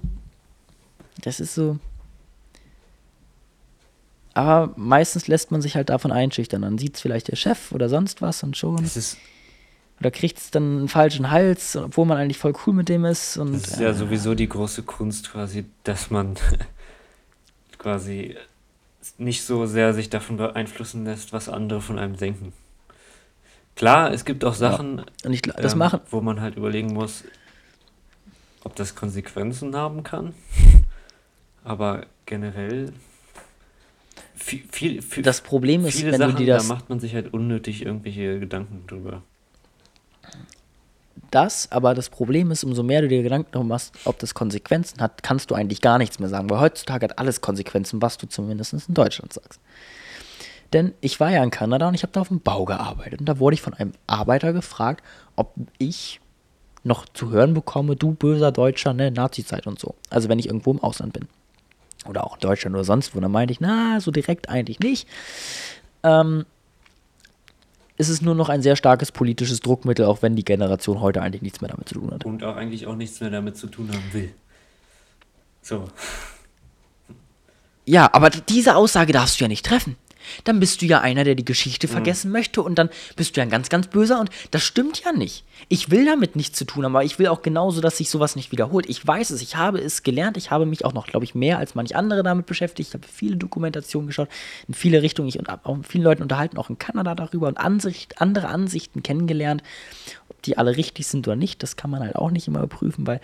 Das ist so. Aber meistens lässt man sich halt davon einschüchtern. Dann sieht es vielleicht der Chef oder sonst was und schon. Das ist oder kriegt es dann einen falschen Hals, obwohl man eigentlich voll cool mit dem ist. Und, das ist ja äh, sowieso die große Kunst quasi, dass man quasi nicht so sehr sich davon beeinflussen lässt, was andere von einem denken. Klar, es gibt auch Sachen, ja. ich, ähm, machen. wo man halt überlegen muss, ob das Konsequenzen haben kann. Aber generell viel, viel, viel das Problem ist, wenn Sachen, du dir das da macht man sich halt unnötig irgendwelche Gedanken drüber das, aber das Problem ist, umso mehr du dir Gedanken darum machst, ob das Konsequenzen hat, kannst du eigentlich gar nichts mehr sagen, weil heutzutage hat alles Konsequenzen, was du zumindest in Deutschland sagst. Denn ich war ja in Kanada und ich habe da auf dem Bau gearbeitet. Und da wurde ich von einem Arbeiter gefragt, ob ich noch zu hören bekomme, du böser Deutscher, ne, Nazi-Zeit und so. Also wenn ich irgendwo im Ausland bin. Oder auch in Deutschland oder sonst wo. Dann meinte ich, na, so direkt eigentlich nicht. Ähm, ist es nur noch ein sehr starkes politisches Druckmittel, auch wenn die Generation heute eigentlich nichts mehr damit zu tun hat. Und auch eigentlich auch nichts mehr damit zu tun haben will. So. Ja, aber diese Aussage darfst du ja nicht treffen dann bist du ja einer, der die Geschichte mhm. vergessen möchte und dann bist du ja ein ganz, ganz böser und das stimmt ja nicht. Ich will damit nichts zu tun haben, aber ich will auch genauso, dass sich sowas nicht wiederholt. Ich weiß es, ich habe es gelernt, ich habe mich auch noch, glaube ich, mehr als manch andere damit beschäftigt. Ich habe viele Dokumentationen geschaut, in viele Richtungen, ich und auch mit vielen Leuten unterhalten, auch in Kanada darüber und Ansicht, andere Ansichten kennengelernt. Die alle richtig sind oder nicht, das kann man halt auch nicht immer prüfen, weil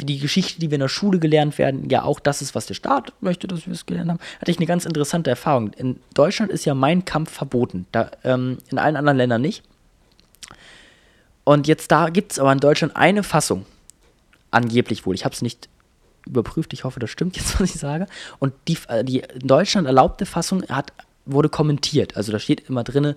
die Geschichte, die wir in der Schule gelernt werden, ja auch das ist, was der Staat möchte, dass wir es gelernt haben, hatte ich eine ganz interessante Erfahrung. In Deutschland ist ja mein Kampf verboten, da, ähm, in allen anderen Ländern nicht. Und jetzt da gibt es aber in Deutschland eine Fassung, angeblich wohl. Ich habe es nicht überprüft, ich hoffe, das stimmt jetzt, was ich sage. Und die, äh, die in Deutschland erlaubte Fassung hat, wurde kommentiert. Also da steht immer drin,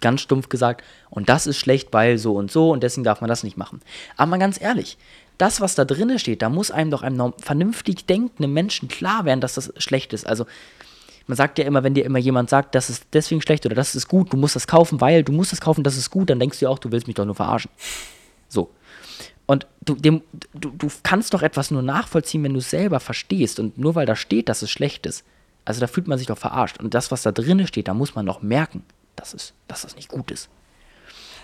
ganz stumpf gesagt, und das ist schlecht, weil so und so und deswegen darf man das nicht machen. Aber mal ganz ehrlich, das, was da drin steht, da muss einem doch einem vernünftig denkenden Menschen klar werden, dass das schlecht ist. Also man sagt ja immer, wenn dir immer jemand sagt, das ist deswegen schlecht oder das ist gut, du musst das kaufen, weil du musst das kaufen, das ist gut, dann denkst du ja auch, du willst mich doch nur verarschen. So. Und du, dem, du, du kannst doch etwas nur nachvollziehen, wenn du es selber verstehst. Und nur weil da steht, dass es schlecht ist, also da fühlt man sich doch verarscht. Und das, was da drin steht, da muss man doch merken, dass, es, dass das nicht gut ist.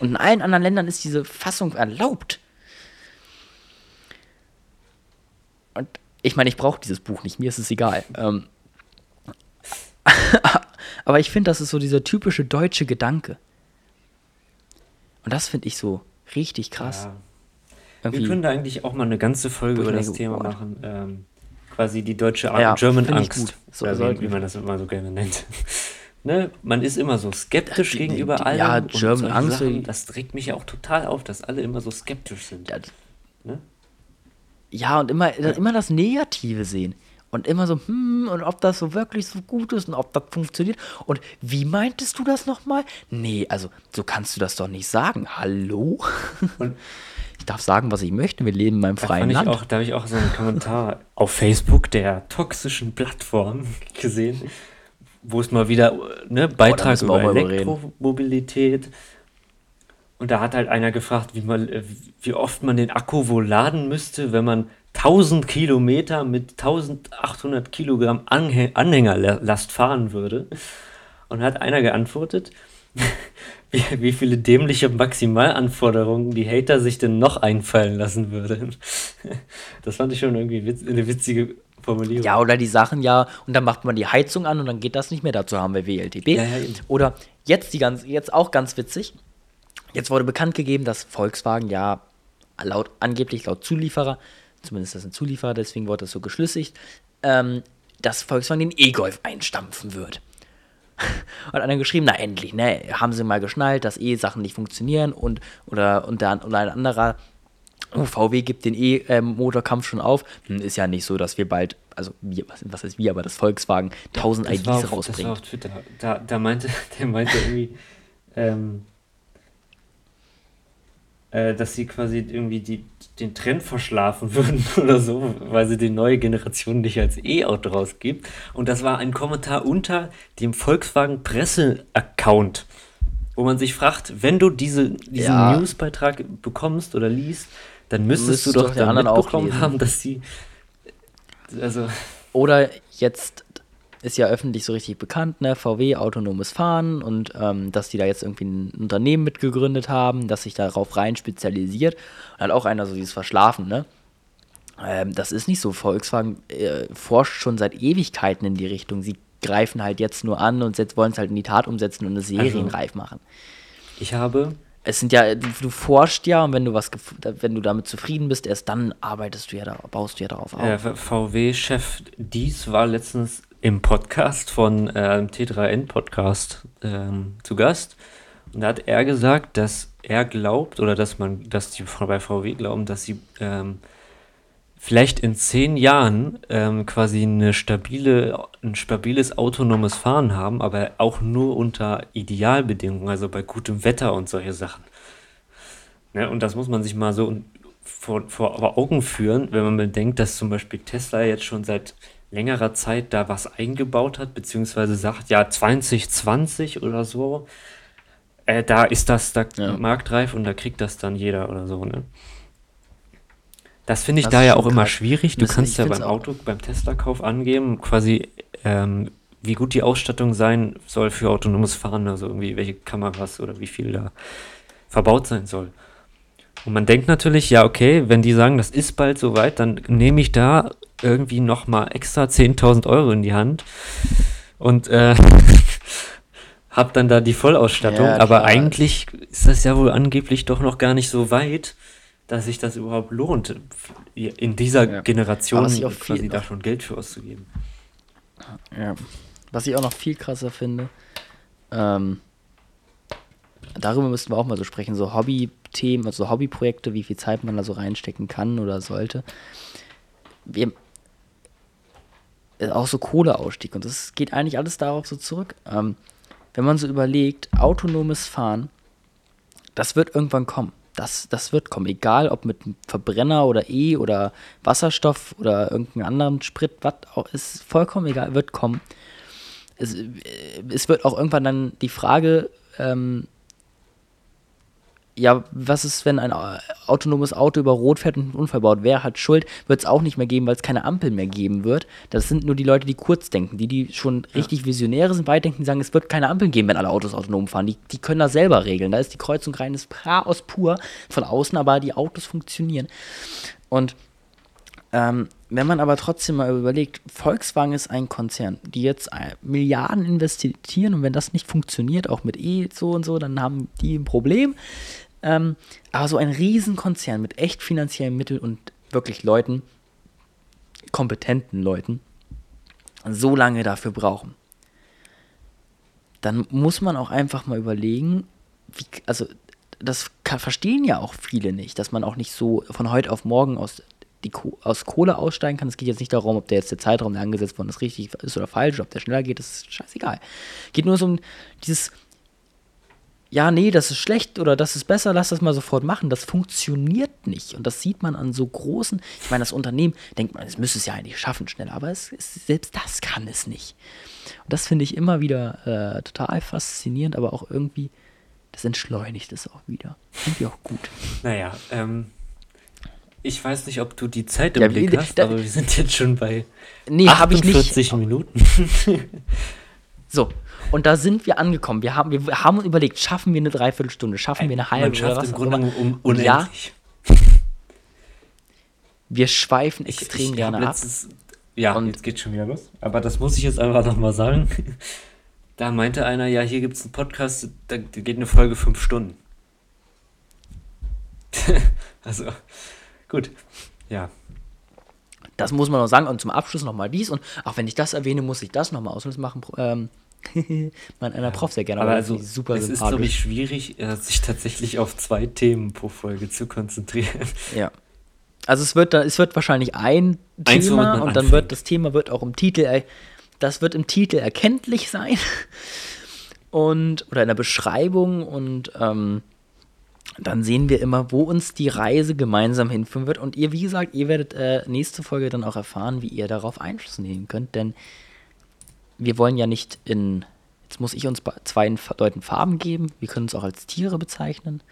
Und in allen anderen Ländern ist diese Fassung erlaubt. Und ich meine, ich brauche dieses Buch nicht, mir ist es egal. Ähm, aber ich finde, das ist so dieser typische deutsche Gedanke. Und das finde ich so richtig krass. Ja. Wir können da eigentlich auch mal eine ganze Folge über das Thema machen. Ähm, quasi die deutsche ja, German Angst, so, wie, wie, man das immer so gerne nennt. Ne? Man ist immer so skeptisch die, gegenüber die, allem. Ja, German Angst. Sachen, das regt mich ja auch total auf, dass alle immer so skeptisch sind. Ja, ne? ja und immer, immer das Negative sehen. Und immer so, hm, und ob das so wirklich so gut ist und ob das funktioniert. Und wie meintest du das nochmal? Nee, also so kannst du das doch nicht sagen. Hallo? Und ich darf sagen, was ich möchte. Wir leben in meinem freien Land. Auch, da habe ich auch so einen Kommentar auf Facebook der toxischen Plattform gesehen, wo es mal wieder ne, Beitrag oh, über Elektromobilität. Und da hat halt einer gefragt, wie, man, wie oft man den Akku wohl laden müsste, wenn man 1000 Kilometer mit 1800 Kilogramm Anhängerlast fahren würde. Und hat einer geantwortet, wie, wie viele dämliche Maximalanforderungen die Hater sich denn noch einfallen lassen würden. Das fand ich schon irgendwie witz, eine witzige Formulierung. Ja, oder die Sachen ja, und dann macht man die Heizung an und dann geht das nicht mehr. Dazu haben wir WLTP. Ja, ja, oder jetzt die ganz, jetzt auch ganz witzig. Jetzt wurde bekannt gegeben, dass Volkswagen ja laut, angeblich laut Zulieferer zumindest das ein Zulieferer, deswegen wurde das so geschlüssigt, ähm, dass Volkswagen den E-Golf einstampfen wird. und einer geschrieben, na endlich, ne, haben sie mal geschnallt, dass E-Sachen nicht funktionieren und oder, und, der, und ein anderer, oh, VW gibt den E-Motorkampf schon auf. Hm, ist ja nicht so, dass wir bald, also wir, was, was ist wir, aber das Volkswagen 1000 das IDs auf, rausbringt. Das war auf Twitter. Da, da meinte, der meinte irgendwie, ähm, äh, dass sie quasi irgendwie die, den Trend verschlafen würden oder so, weil sie die neue Generation nicht als E-Auto rausgibt. Und das war ein Kommentar unter dem Volkswagen Presse-Account, wo man sich fragt, wenn du diese, diesen ja. Newsbeitrag bekommst oder liest, dann müsstest, müsstest du doch, doch dann mitbekommen haben, dass sie also oder jetzt ist ja öffentlich so richtig bekannt, ne? VW autonomes Fahren und ähm, dass die da jetzt irgendwie ein Unternehmen mitgegründet haben, das sich darauf rein spezialisiert. Und hat auch einer so dieses Verschlafen, ne? Ähm, das ist nicht so. Volkswagen äh, forscht schon seit Ewigkeiten in die Richtung. Sie greifen halt jetzt nur an und wollen es halt in die Tat umsetzen und eine serienreif also, machen. Ich habe es sind ja, du forschst ja und wenn du was, wenn du damit zufrieden bist, erst dann arbeitest du ja da, baust du ja darauf auf. Ja, VW-Chef Dies war letztens im Podcast von äh, T3N Podcast ähm, zu Gast. Und da hat er gesagt, dass er glaubt oder dass man, dass die bei VW glauben, dass sie ähm, vielleicht in zehn Jahren ähm, quasi eine stabile, ein stabiles autonomes Fahren haben, aber auch nur unter Idealbedingungen, also bei gutem Wetter und solche Sachen. Ne? Und das muss man sich mal so vor, vor Augen führen, wenn man bedenkt, dass zum Beispiel Tesla jetzt schon seit längerer Zeit da was eingebaut hat, beziehungsweise sagt, ja, 2020 oder so, äh, da ist das da ja. marktreif und da kriegt das dann jeder oder so, ne? Das finde ich das da ja auch immer schwierig. Du kannst ja beim Auto, beim Tesla-Kauf angeben, quasi, ähm, wie gut die Ausstattung sein soll für autonomes Fahren, also irgendwie welche Kameras oder wie viel da verbaut sein soll. Und man denkt natürlich, ja, okay, wenn die sagen, das ist bald soweit, dann nehme ich da irgendwie nochmal extra 10.000 Euro in die Hand und äh, hab dann da die Vollausstattung. Ja, aber eigentlich ist das ja wohl angeblich doch noch gar nicht so weit, dass sich das überhaupt lohnt, in dieser ja. Generation quasi da schon Geld für auszugeben. Ja. Was ich auch noch viel krasser finde, ähm, darüber müssten wir auch mal so sprechen, so Hobby-Themen, also Hobbyprojekte, wie viel Zeit man da so reinstecken kann oder sollte. Wir, auch so Kohleausstieg und das geht eigentlich alles darauf so zurück. Ähm, wenn man so überlegt, autonomes Fahren, das wird irgendwann kommen. Das, das wird kommen, egal ob mit Verbrenner oder E oder Wasserstoff oder irgendeinem anderen Sprit, was auch, ist vollkommen egal, wird kommen. Es, äh, es wird auch irgendwann dann die Frage ähm, ja, was ist, wenn ein autonomes Auto über Rot fährt und einen Unfall baut? Wer hat Schuld? Wird es auch nicht mehr geben, weil es keine Ampel mehr geben wird. Das sind nur die Leute, die kurz denken, die, die schon ja. richtig Visionäre sind, weit denken, sagen, es wird keine Ampeln geben, wenn alle Autos autonom fahren. Die, die können das selber regeln. Da ist die Kreuzung reines Chaos pur von außen, aber die Autos funktionieren. Und ähm, wenn man aber trotzdem mal überlegt, Volkswagen ist ein Konzern, die jetzt äh, Milliarden investieren und wenn das nicht funktioniert, auch mit E so und so, dann haben die ein Problem. Ähm, aber so ein Riesenkonzern mit echt finanziellen Mitteln und wirklich Leuten, kompetenten Leuten, so lange dafür brauchen, dann muss man auch einfach mal überlegen, wie, also das verstehen ja auch viele nicht, dass man auch nicht so von heute auf morgen aus die Ko aus Kohle aussteigen kann. Es geht jetzt nicht darum, ob der jetzt der Zeitraum, der angesetzt worden ist, richtig ist oder falsch, ob der schneller geht, das ist scheißegal. Geht nur so um dieses, ja, nee, das ist schlecht oder das ist besser, lass das mal sofort machen. Das funktioniert nicht. Und das sieht man an so großen, ich meine, das Unternehmen denkt man, es müsste es ja eigentlich schaffen schneller, aber es, es, selbst das kann es nicht. Und das finde ich immer wieder äh, total faszinierend, aber auch irgendwie, das entschleunigt es auch wieder. Finde ich auch gut. Naja, ähm, ich weiß nicht, ob du die Zeit im ja, Blick hast, da, aber wir sind jetzt schon bei nee, 48 ich nicht. Minuten. so, und da sind wir angekommen. Wir haben, wir haben uns überlegt, schaffen wir eine Dreiviertelstunde, schaffen wir eine halbe Man schafft oder was im Grunde um, unendlich. Ja, wir schweifen extrem ich, ich gerne letztes, ab. Ja, und jetzt geht schon wieder los. Aber das muss ich jetzt einfach nochmal sagen. Da meinte einer, ja, hier gibt es einen Podcast, da geht eine Folge fünf Stunden. also, gut. Ja. Das muss man noch sagen. Und zum Abschluss nochmal dies. Und auch wenn ich das erwähne, muss ich das nochmal ausnutz machen. Ähm, mein einer ja, Prof sehr gerne. Aber also, super es ist, glaube ich, schwierig, äh, sich tatsächlich auf zwei Themen pro Folge zu konzentrieren. Ja. Also es wird, es wird wahrscheinlich ein Eins, Thema und dann wird das Thema wird auch im Titel, das wird im Titel erkenntlich sein und oder in der Beschreibung und ähm, dann sehen wir immer, wo uns die Reise gemeinsam hinführen wird. Und ihr, wie gesagt, ihr werdet äh, nächste Folge dann auch erfahren, wie ihr darauf Einfluss nehmen könnt, denn wir wollen ja nicht in, jetzt muss ich uns zwei Leuten Farben geben, wir können uns auch als Tiere bezeichnen.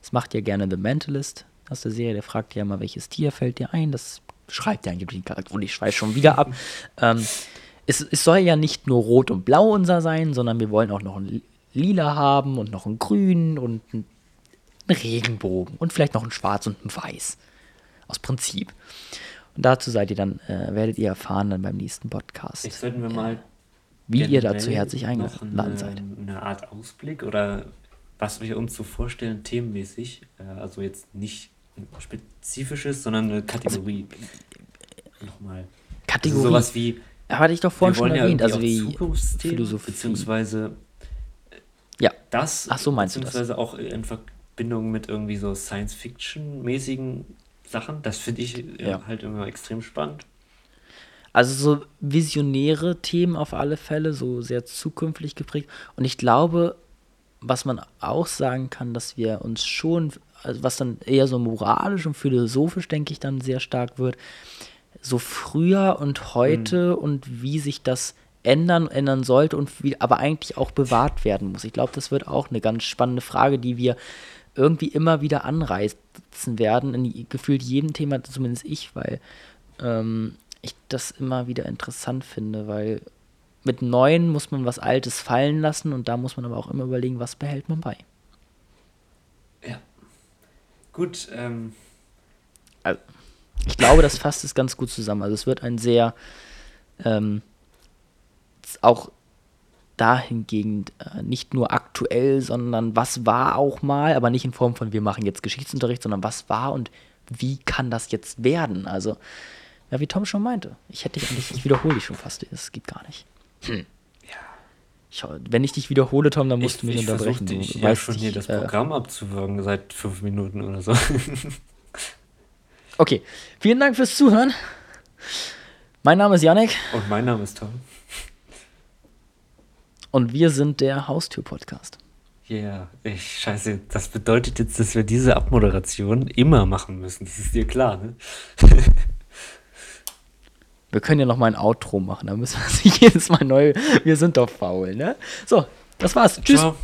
Das macht ja gerne The Mentalist aus der Serie, der fragt ja immer, welches Tier fällt dir ein, das schreibt ja angeblich ein Charakter, und ich schweiß schon wieder ab. ähm, es, es soll ja nicht nur rot und blau unser sein, sondern wir wollen auch noch ein Lila haben und noch ein Grün und ein Regenbogen und vielleicht noch ein Schwarz und ein Weiß. Aus Prinzip. Und dazu seid ihr dann, äh, werdet ihr erfahren dann beim nächsten Podcast. Jetzt sollten wir mal wie ihr dazu herzlich eingeladen seid. Eine Art Ausblick oder was wir uns so vorstellen, themenmäßig. Äh, also jetzt nicht ein spezifisches, sondern eine Kategorie. Also, Nochmal. Kategorie. Also sowas wie. Hatte ich doch vorhin schon erwähnt. Ja also wie Zukunftsthemen, Philosophie. Beziehungsweise. Ja. Das. Ach so, meinst beziehungsweise du das? auch in Verbindung mit irgendwie so Science-Fiction-mäßigen Sachen. Das finde ich ja. halt immer extrem spannend. Also so visionäre Themen auf alle Fälle, so sehr zukünftig geprägt. Und ich glaube, was man auch sagen kann, dass wir uns schon, also was dann eher so moralisch und philosophisch, denke ich, dann sehr stark wird, so früher und heute mhm. und wie sich das ändern, ändern sollte und wie aber eigentlich auch bewahrt werden muss. Ich glaube, das wird auch eine ganz spannende Frage, die wir irgendwie immer wieder anreißen werden, in gefühlt jedem Thema, zumindest ich, weil ähm, ich das immer wieder interessant finde, weil mit Neuen muss man was Altes fallen lassen und da muss man aber auch immer überlegen, was behält man bei. Ja. Gut. Ähm. Also, ich glaube, das fasst es ganz gut zusammen. Also es wird ein sehr ähm, auch dahingehend äh, nicht nur aktuell, sondern was war auch mal, aber nicht in Form von wir machen jetzt Geschichtsunterricht, sondern was war und wie kann das jetzt werden? Also ja, wie Tom schon meinte. Ich hätte dich eigentlich, ich wiederhole dich schon fast. Es geht gar nicht. Hm. Ja. Ich, wenn ich dich wiederhole, Tom, dann musst ich, du mich ich unterbrechen. Du ich ja schon hier das äh, Programm abzuwürgen seit fünf Minuten oder so. okay. Vielen Dank fürs Zuhören. Mein Name ist Yannick. Und mein Name ist Tom. Und wir sind der Haustür-Podcast. Ja, yeah. ich scheiße, das bedeutet jetzt, dass wir diese Abmoderation immer machen müssen. Das ist dir klar, ne? Wir können ja noch mal ein Outro machen, da müssen wir sich jedes Mal neu. Wir sind doch faul, ne? So, das war's. Tschüss. Ciao.